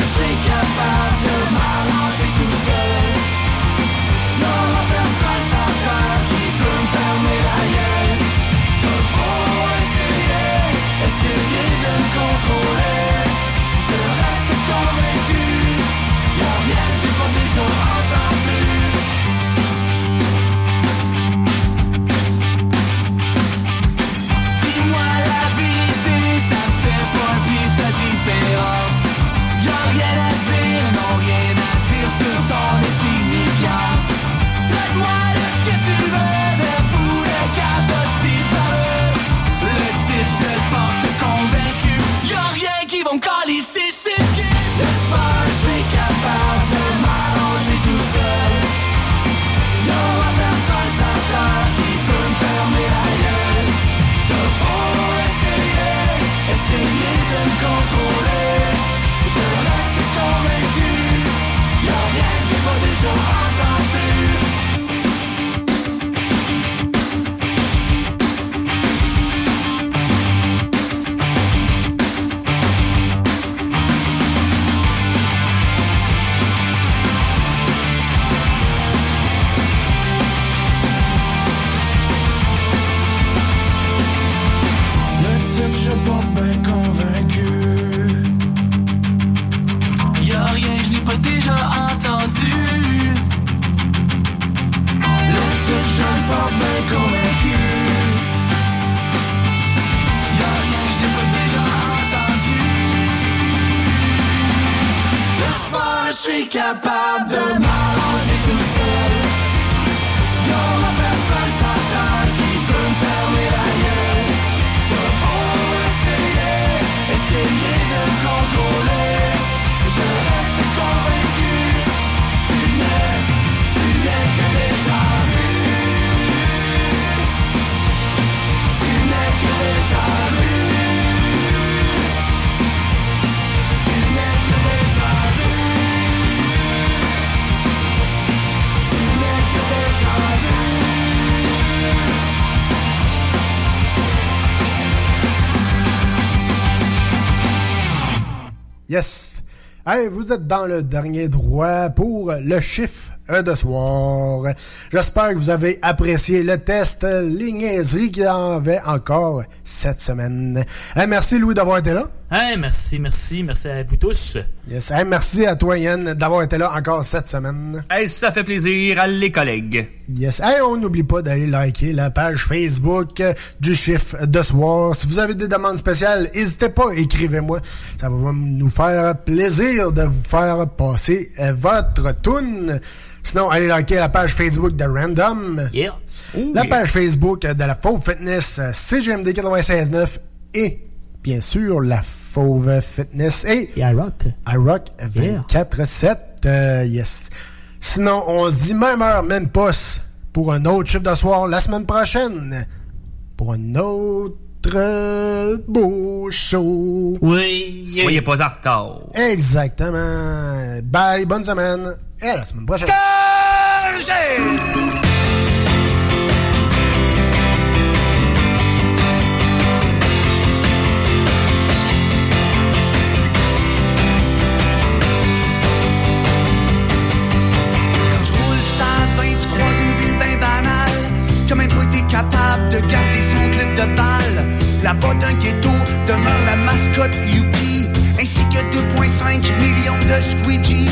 Yes. Hey, vous êtes dans le dernier droit pour le chiffre de soir. J'espère que vous avez apprécié le test les niaiseries qu'il y en avait encore cette semaine. Hey, merci Louis d'avoir été là. Hey, merci, merci, merci à vous tous. Yes. Hey, merci à toi, Yann, d'avoir été là encore cette semaine. Hey, ça fait plaisir à les collègues. Yes. Hey, on n'oublie pas d'aller liker la page Facebook du chiffre de soir. Si vous avez des demandes spéciales, n'hésitez pas, écrivez-moi. Ça va nous faire plaisir de vous faire passer votre tune. Sinon, allez liker la page Facebook de Random. Yeah. La page Facebook de la Fauve Fitness euh, CGMD 96.9 et bien sûr la Fauve Fitness et iRock. iRock 24-7. euh, yes. Sinon, on se dit même heure, même poste pour un autre chiffre de soir la semaine prochaine. Pour un autre euh, beau show. Oui. Soyez pas en retard. Exactement. Bye, bonne semaine. Et à la semaine prochaine. Balle. Là-bas d'un ghetto demeure la mascotte Yuki, ainsi que 2,5 millions de squeegee.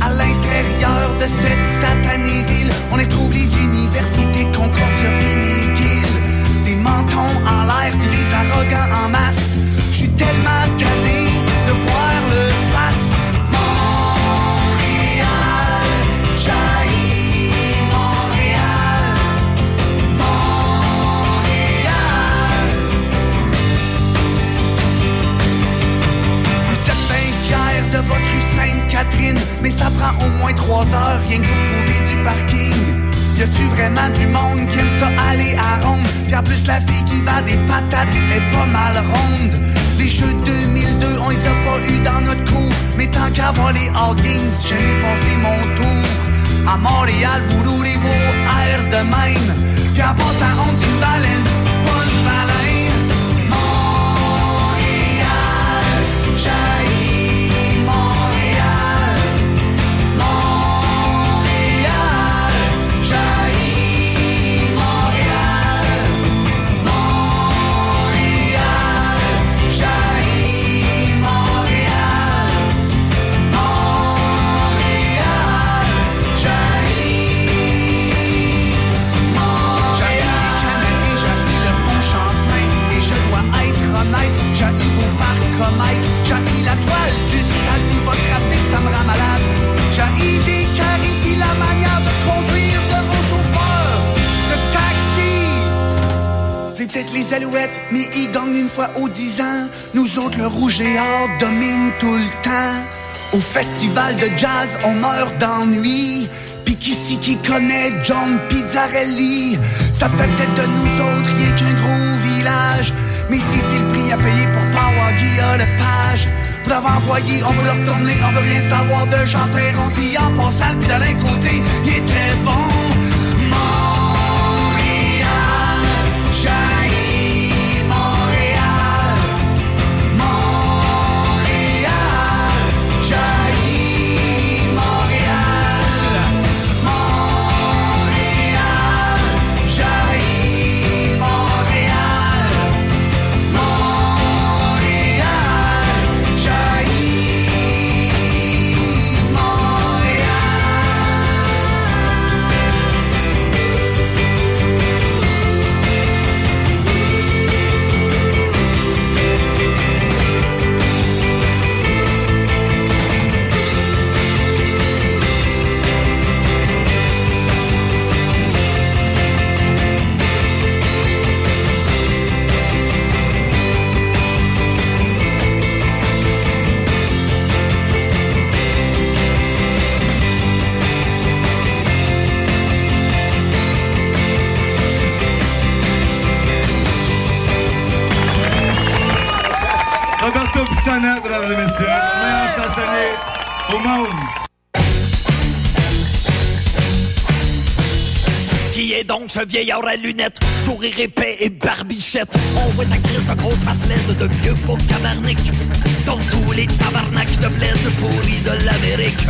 À l'intérieur de cette satanée ville, on retrouve les universités Concordia puis McGill. Des mentons en l'air puis des arrogants en masse. Ça prend au moins trois heures rien que pour trouver du parking. Y a-tu vraiment du monde qui aime ça aller à ronde? Puis en plus la fille qui vend des patates est pas mal ronde. Les jeux 2002, on les a pas eu dans notre cours. Mais tant qu'à voir les All Games, j'aime passer mon tour. À Montréal, vous roulez vos airs de même. Puis en passant, on dit mais ils gagnent une fois aux dix ans. Nous autres, le rouge et or domine tout le temps. Au festival de jazz, on meurt d'ennui. Pis qu'ici qui connaît John Pizzarelli? Ça fait peut-être de nous autres rien qu'un gros village Mais si c'est le prix à payer pour pas avoir Guillaume Lepage Vous l'avez envoyé, on veut le retourner On veut rien savoir de Jean Perron Puis en passant, puis de côté, il était bon ce vieillard à lunettes, sourire épais et barbichette? On voit sa crise de grosse face laide de vieux beau cabarnic. dont tous les tabarnaks de bled pourris de l'Amérique.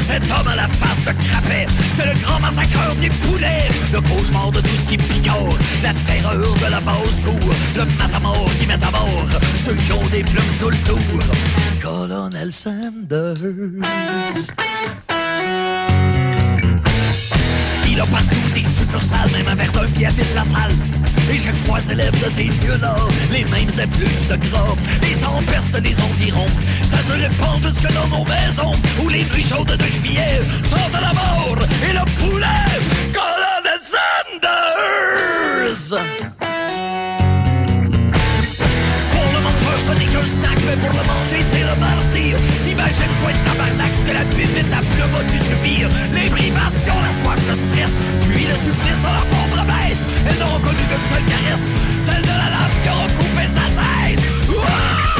Cet homme à la face de crapet, c'est le grand massacreur des poulets, le cauchemar de tout ce qui picore, la terreur de la basse-cour, le matamor qui met à mort ceux qui ont des plumes tout le tour. Colonel Sanders. A partout des succursales, même un verre d'un pied à la salle. Et chaque fois s'élève de ces lieux-là les mêmes effluves de gras, les empestes des environs. Ça se répand jusque dans nos maisons, où les nuits chaudes de juillet sont de la mort et le poulet. Colonel Sanders! Qu'un snack, mais pour le manger, c'est le martyr. Imagine-toi de tabarnak ce que la pipette à plus va tu subir. Les privations, la soif, le stress, puis le supplice à la pauvre bête. Elles n'auront connu qu'une seule caresse, celle de la lame qui aura coupé sa tête.